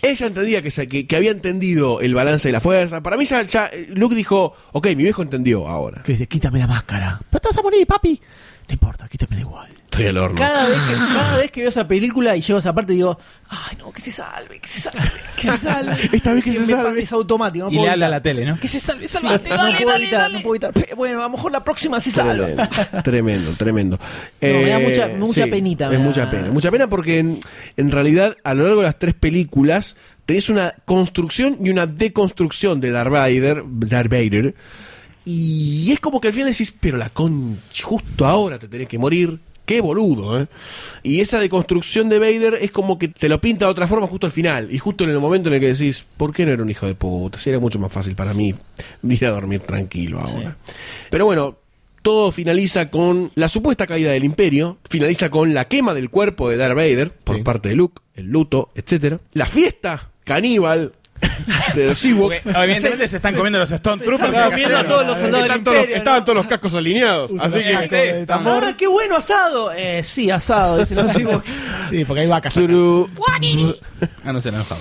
ella entendía que, se- que, que había entendido el balance de la fuerza. Para mí ya, ya eh, Luke dijo, ok, mi viejo entendió ahora. Que dice, quítame la máscara. Pero te vas a morir, papi. No importa, quítamela igual. Estoy al horno. Cada vez, que, cada vez que veo esa película y llego a esa parte digo, ay no, que se salve, que se salve, que se salve. Esta vez que se me salve. Es automático. No Y puedo le habla a la tele, ¿no? Que se salve, Sí, salvate, no dale, puedo dale, evitar, dale. no puedo evitar. Bueno, a lo mejor la próxima sí salva. Tremendo, tremendo, tremendo. me da mucha- mucha penita, Es mucha pena. Mucha pena porque en, en realidad a lo largo de las tres películas tenés una construcción y una deconstrucción de Darth Vader, Darth Vader y es como que al final decís, pero la concha, justo ahora te tenés que morir. Qué boludo, ¿eh? Y esa deconstrucción de Vader es como que te lo pinta de otra forma justo al final. Y justo en el momento en el que decís, ¿por qué no era un hijo de puta? Si era mucho más fácil para mí ir a dormir tranquilo ahora. Pero bueno, todo finaliza con la supuesta caída del imperio, finaliza con la quema del cuerpo de Darth Vader por parte de Luke, el luto, etcétera. La fiesta caníbal de los Ewoks. Porque, evidentemente se están comiendo los Stormtroopers. Están comiendo a todos los soldados del Están todos los- imperio, estaban todos los cascos alineados. Así que Sí, estamos- Ah, qué bueno asado. Eh, sí, asado, dicen los Ewoks. Sí, porque hay vacas. Zuru. Ah, no se han enojado.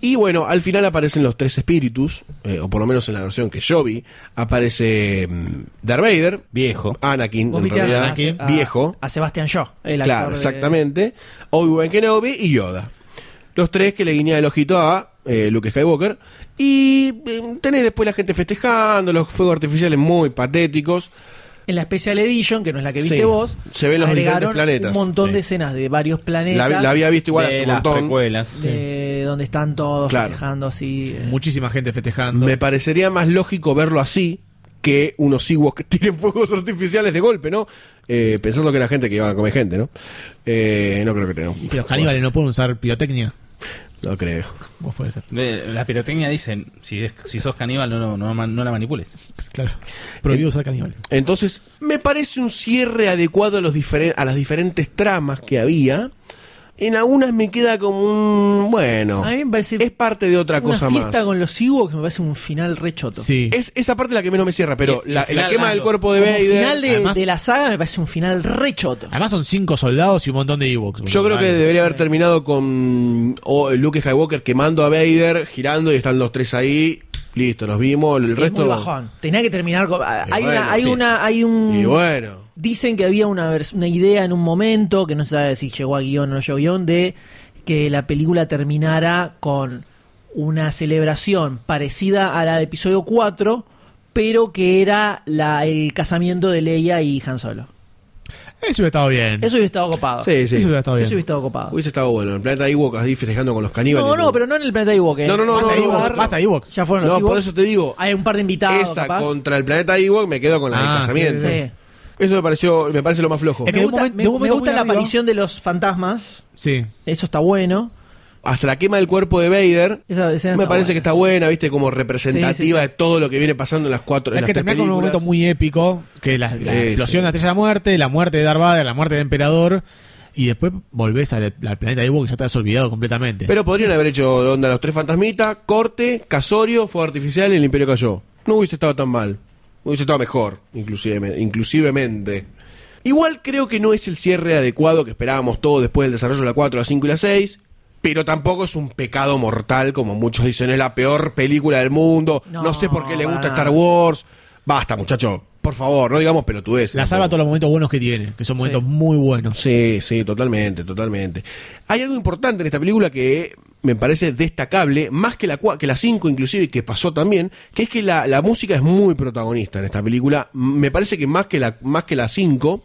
Y bueno, al final aparecen los tres espíritus, eh, o por lo menos en la versión que yo vi, aparece mm, Darth Vader, Viejo. Anakin, Vos en viste a- realidad, a- viejo, A Sebastian Shaw, el actor claro, de- exactamente, Obi-Wan Kenobi y Yoda. Los tres que le guiña el ojito a eh, Luke Skywalker. Y eh, tenés después la gente festejando, los fuegos artificiales muy patéticos. En la Special Edition, que no es la que viste Sí, vos, se ven los diferentes planetas. un montón Sí. de escenas de varios planetas. La, la había visto igual De hace un las montón. precuelas. de donde están todos Claro. festejando así. eh. Muchísima gente festejando. Me parecería más lógico verlo así que unos Ewoks que tienen fuegos artificiales de golpe, ¿no? Eh, pensando que era gente que iba a comer gente, ¿no? Eh, no creo que tenga. Que los caníbales no pueden usar pirotecnia. No creo. Vos puede ser. La pirotecnia dicen, si, es- si sos caníbal no, no, no, no la manipules. Claro. Prohibido usar caníbales. Entonces, me parece un cierre adecuado a, los diferen- a las diferentes tramas que había. En algunas me queda como un. Bueno. A mí me parece es parte de otra una cosa fiesta más. con los Ewoks me parece un final rechoto. Sí. Es esa parte la que menos me cierra, pero la, el final la quema del cuerpo de Vader. final de, Además- de la saga me parece un final rechoto. Además son cinco soldados y un montón de Ewoks. Yo creo que debería haber terminado con o Luke Skywalker quemando a Vader, girando y están los tres ahí. Listo, nos vimos. El Es resto. muy bajón. Tenía que terminar con. Hay, bueno, una, hay sí. una, hay un. Y bueno. Dicen que había una, una idea en un momento, que no se sabe si llegó a guion o no llegó a guion, de que la película terminara con una celebración parecida a la de episodio 4, pero que era la, el casamiento de Leia y Han Solo. Eso hubiera estado bien. Eso hubiera estado copado. Sí, sí. Eso hubiera estado bien. Eso hubiera estado copado. Hubiese estado bueno. El planeta Ewok ahí festejando con los caníbales. No, no, pero no en el planeta Ewok. eh. No, no, no, Basta no, no, Ewok. no. Basta Ewoks. Ya fueron los No, por eso te digo. Hay un par de invitados. Esa capaz. contra el planeta Ewok me quedo con la Ah, del casamiento. Sí. Eso me pareció, me parece lo más flojo. Me gusta, momento- me- gusta la arriba- aparición de los fantasmas. Sí. Eso está bueno. Hasta la quema del cuerpo de Vader. Esa me parece buena. que está buena, viste, como representativa Sí, sí, sí. de todo lo que viene pasando en las cuatro. en Es las que tres termina con un momento muy épico, que la, la Sí, explosión sí. de la estrella de la muerte, la muerte de Darth Vader, la muerte del emperador, y después volvés al, al planeta Ewok y ya te has olvidado completamente. Pero podrían haber hecho onda los tres fantasmitas, corte, casorio, fuego artificial y el imperio cayó. No hubiese estado tan mal. Hubiese estado mejor, inclusive, inclusivemente. Igual creo que no es el cierre adecuado que esperábamos todos después del desarrollo de la 4, la 5 y la 6. Pero tampoco es un pecado mortal, como muchos dicen, es la peor película del mundo. No, No, sé por qué le gusta. Star Wars. Basta, muchacho. Por favor, no digamos pelotudez. la salva todos los momentos buenos que tiene, que son momentos muy buenos. Sí, sí, totalmente, totalmente. Hay algo importante en esta película que me parece destacable, más que la, que la 5 inclusive, y que pasó también, que es que la, la música es muy protagonista en esta película. Me parece que más que la, más que la 5,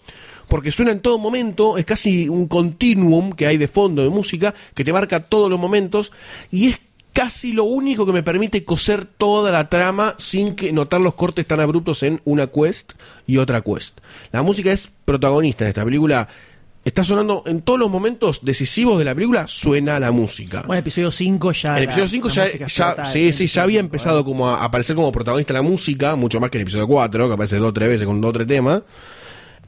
porque suena en todo momento, es casi un continuum que hay de fondo de música, que te marca todos los momentos, y es casi lo único que me permite coser toda la trama sin que notar los cortes tan abruptos en una quest y otra quest. La música es protagonista en esta película. Está sonando en todos los momentos decisivos de la película, suena la música. Bueno, episodio 5 ya. En el episodio 5 la ya, sí, sí, ya había empezado eh. como a aparecer como protagonista la música, mucho más que en el episodio 4, que aparece dos o tres veces con dos o tres temas.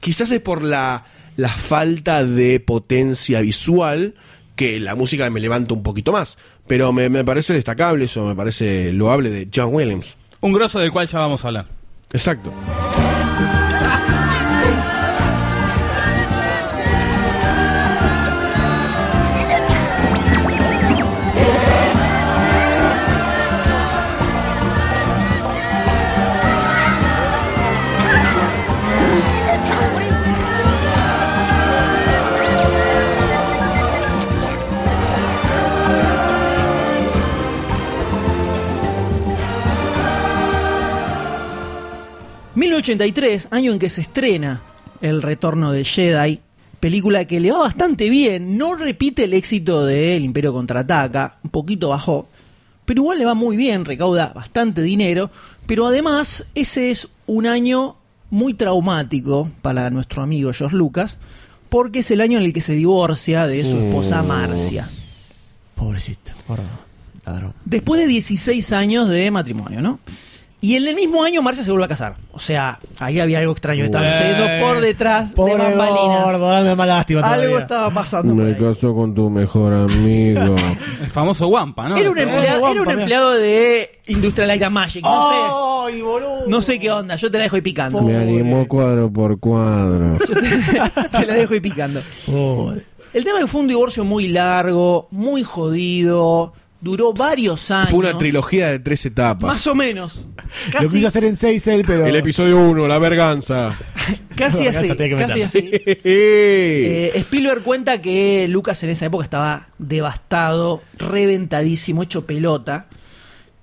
Quizás es por la, la falta de potencia visual que la música me levanta un poquito más. Pero me, me parece destacable eso, me parece loable de John Williams. Un grosso del cual ya vamos a hablar. Exacto. 1983, año en que se estrena El Retorno de Jedi, película que le va bastante bien, no repite el éxito de El Imperio Contraataca, un poquito bajó, pero igual le va muy bien, recauda bastante dinero, pero además ese es un año muy traumático para nuestro amigo George Lucas, porque es el año en el que se divorcia de su esposa Marcia. Pobrecito, gordo, ladrón. Después de 16 años de matrimonio, ¿no? Y en el mismo año Marcia se vuelve a casar. O sea, ahí había algo extraño que estaba sucediendo por detrás de bambalinas. gordo, ahora me da más lástima Algo todavía. estaba pasando. por ahí. caso con tu mejor amigo. El famoso Wampa, ¿no? Era un, empleado, guampa, era un mira. empleado de Industrial Light and Magic. No ¡Ay, boludo! sé, no sé qué onda. Yo te la dejo ahí picando. Me animó cuadro por cuadro. te la dejo ahí picando. Pobre. El tema es que fue un divorcio muy largo, muy jodido. Duró varios años. Fue una trilogía de tres etapas. Más o menos. Lo quiso hacer en 6 él, pero. El episodio 1, la verganza. casi así. Casi así. Eh, Spielberg cuenta que Lucas en esa época estaba devastado, reventadísimo, hecho pelota.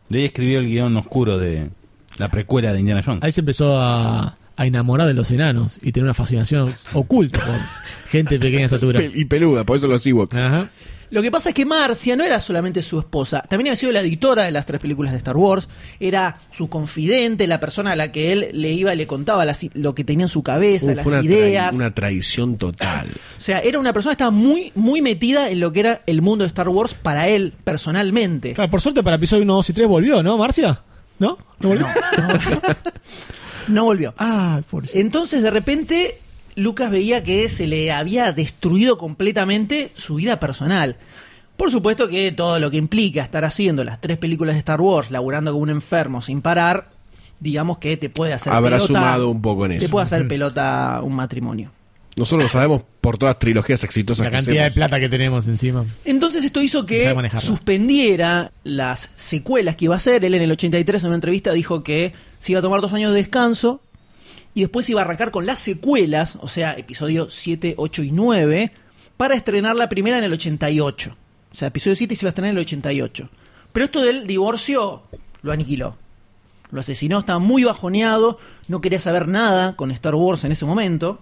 De ahí escribió el guion oscuro de la precuela de Indiana Jones. Ahí se empezó a, a enamorar de los enanos y tener una fascinación oculta por gente de pequeña estatura. Y peluda, por eso los Ewoks. Ajá. Lo que pasa es que Marcia no era solamente su esposa, también había sido la editora de las tres películas de Star Wars, era su confidente, la persona a la que él le iba y le contaba las lo que tenía en su cabeza, Uh, las fue una, trai- ideas. una traición total. O sea, era una persona que estaba muy, muy metida en lo que era el mundo de Star Wars para él, personalmente. Claro, por suerte para episodio 1, 2 y 3 volvió, ¿no, Marcia? ¿No? ¿No volvió? No volvió. Ah, pobrecito. Entonces, de repente, Lucas veía que se le había destruido completamente su vida personal. Por supuesto que todo lo que implica estar haciendo las tres películas de Star Wars, laburando como un enfermo sin parar, digamos que te puede hacer Habrá pelota, sumado un poco en Te eso. puede hacer pelota un matrimonio. Nosotros lo sabemos por todas las trilogías exitosas La que cantidad de plata que tenemos encima. Entonces esto hizo que suspendiera las secuelas que iba a hacer. Él en el 83 en una entrevista dijo que se iba a tomar dos años de descanso y después iba a arrancar con las secuelas, o sea, episodio 7, 8 y 9, para estrenar la primera en el 88. O sea, episodio 7 se iba a estrenar en el 88. Pero esto del divorcio lo aniquiló. Lo asesinó, estaba muy bajoneado, no quería saber nada con Star Wars en ese momento.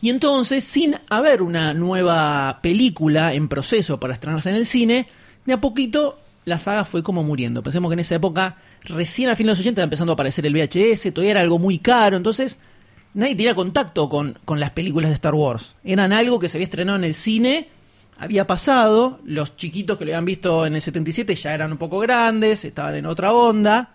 Y entonces, sin haber una nueva película en proceso para estrenarse en el cine, de a poquito la saga fue como muriendo. Pensemos que en esa época, recién a fines de los 80, estaba empezando a aparecer el VHS, todavía era algo muy caro, entonces nadie tenía contacto con, con las películas de Star Wars. Eran algo que se había estrenado en el cine, había pasado, los chiquitos que lo habían visto en el 77 ya eran un poco grandes, estaban en otra onda.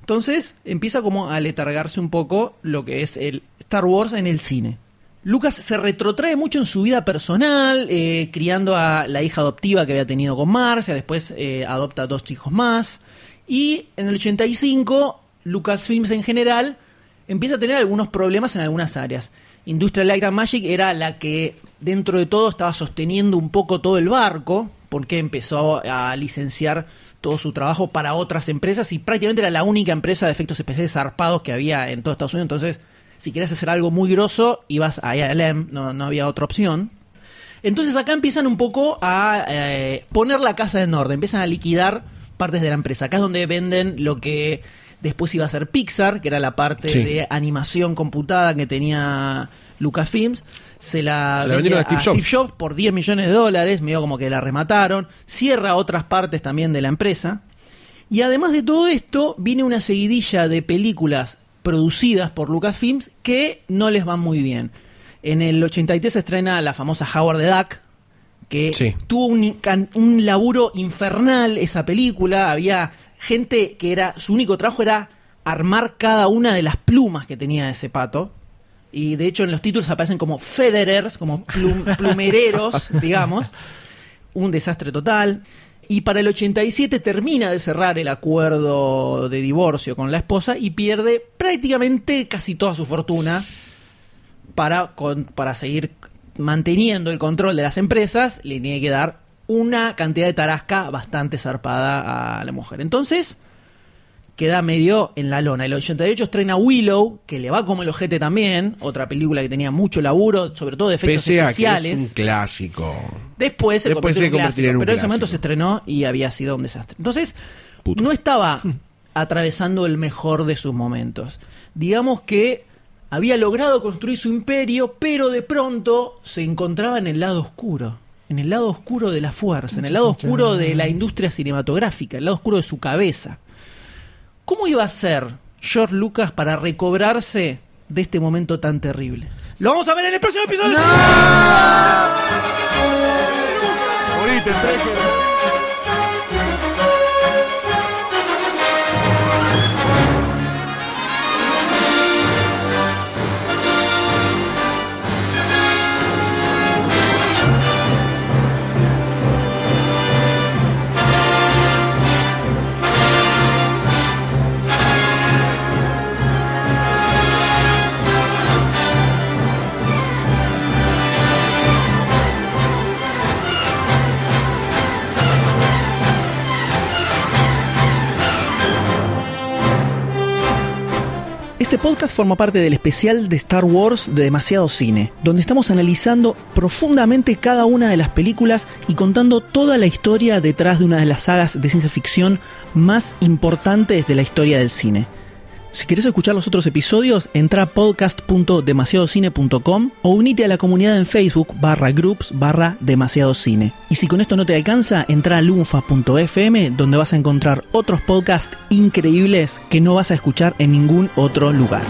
Entonces empieza como a letargarse un poco lo que es el Star Wars en el cine. Lucas se retrotrae mucho en su vida personal, eh, criando a la hija adoptiva que había tenido con Marcia, después eh, adopta dos hijos más. Y en el 85, Lucasfilms en general empieza a tener algunos problemas en algunas áreas. Industrial Light and Magic era la que dentro de todo estaba sosteniendo un poco todo el barco, porque empezó a licenciar todo su trabajo para otras empresas y prácticamente era la única empresa de efectos especiales zarpados que había en todo Estados Unidos. Entonces, si querías hacer algo muy grosso, ibas a ILM, no, no había otra opción. Entonces acá empiezan un poco a eh, poner la casa en orden, empiezan a liquidar partes de la empresa. Acá es donde venden lo que después iba a ser Pixar, que era la parte Sí. de animación computada que tenía Lucasfilms. Se la, Se la vendieron a Steve Jobs. por 10 millones de dólares, medio como que la remataron. Cierra otras partes también de la empresa. Y además de todo esto, viene una seguidilla de películas producidas por Lucasfilms que no les van muy bien. En el 83 se estrena la famosa Howard the Duck, que Sí. tuvo un, un laburo infernal esa película. Había gente que era su único trabajo era armar cada una de las plumas que tenía ese pato. Y de hecho en los títulos aparecen como Federers, como plum- plumereros, digamos. Un desastre total. Y para el 87 termina de cerrar el acuerdo de divorcio con la esposa y pierde prácticamente casi toda su fortuna para, con- para seguir manteniendo el control de las empresas, le tiene que dar una cantidad de tarasca bastante zarpada a la mujer. Entonces, queda medio en la lona. El 88 estrena Willow, que le va como el ojete también, otra película que tenía mucho laburo, sobre todo de efectos Pese a que especiales. es un clásico. Después se Después convirtió se en un clásico, en un pero en ese momento se estrenó y había sido un desastre. Entonces, no estaba atravesando el mejor de sus momentos. Digamos que había logrado construir su imperio, pero de pronto se encontraba en el lado oscuro. En el lado oscuro de la fuerza, en el lado oscuro de la industria cinematográfica, el lado oscuro de su cabeza. ¿Cómo iba a ser George Lucas para recobrarse de este momento tan terrible? Lo vamos a ver en el próximo episodio. Este podcast forma parte del especial de Star Wars de Demasiado Cine, donde estamos analizando profundamente cada una de las películas y contando toda la historia detrás de una de las sagas de ciencia ficción más importantes de la historia del cine. Si quieres escuchar los otros episodios, entra a podcast.demasiadocine.com o unite a la comunidad en Facebook barra groups barra demasiado cine. Y si con esto no te alcanza, entra a lunfa.fm donde vas a encontrar otros podcasts increíbles que no vas a escuchar en ningún otro lugar.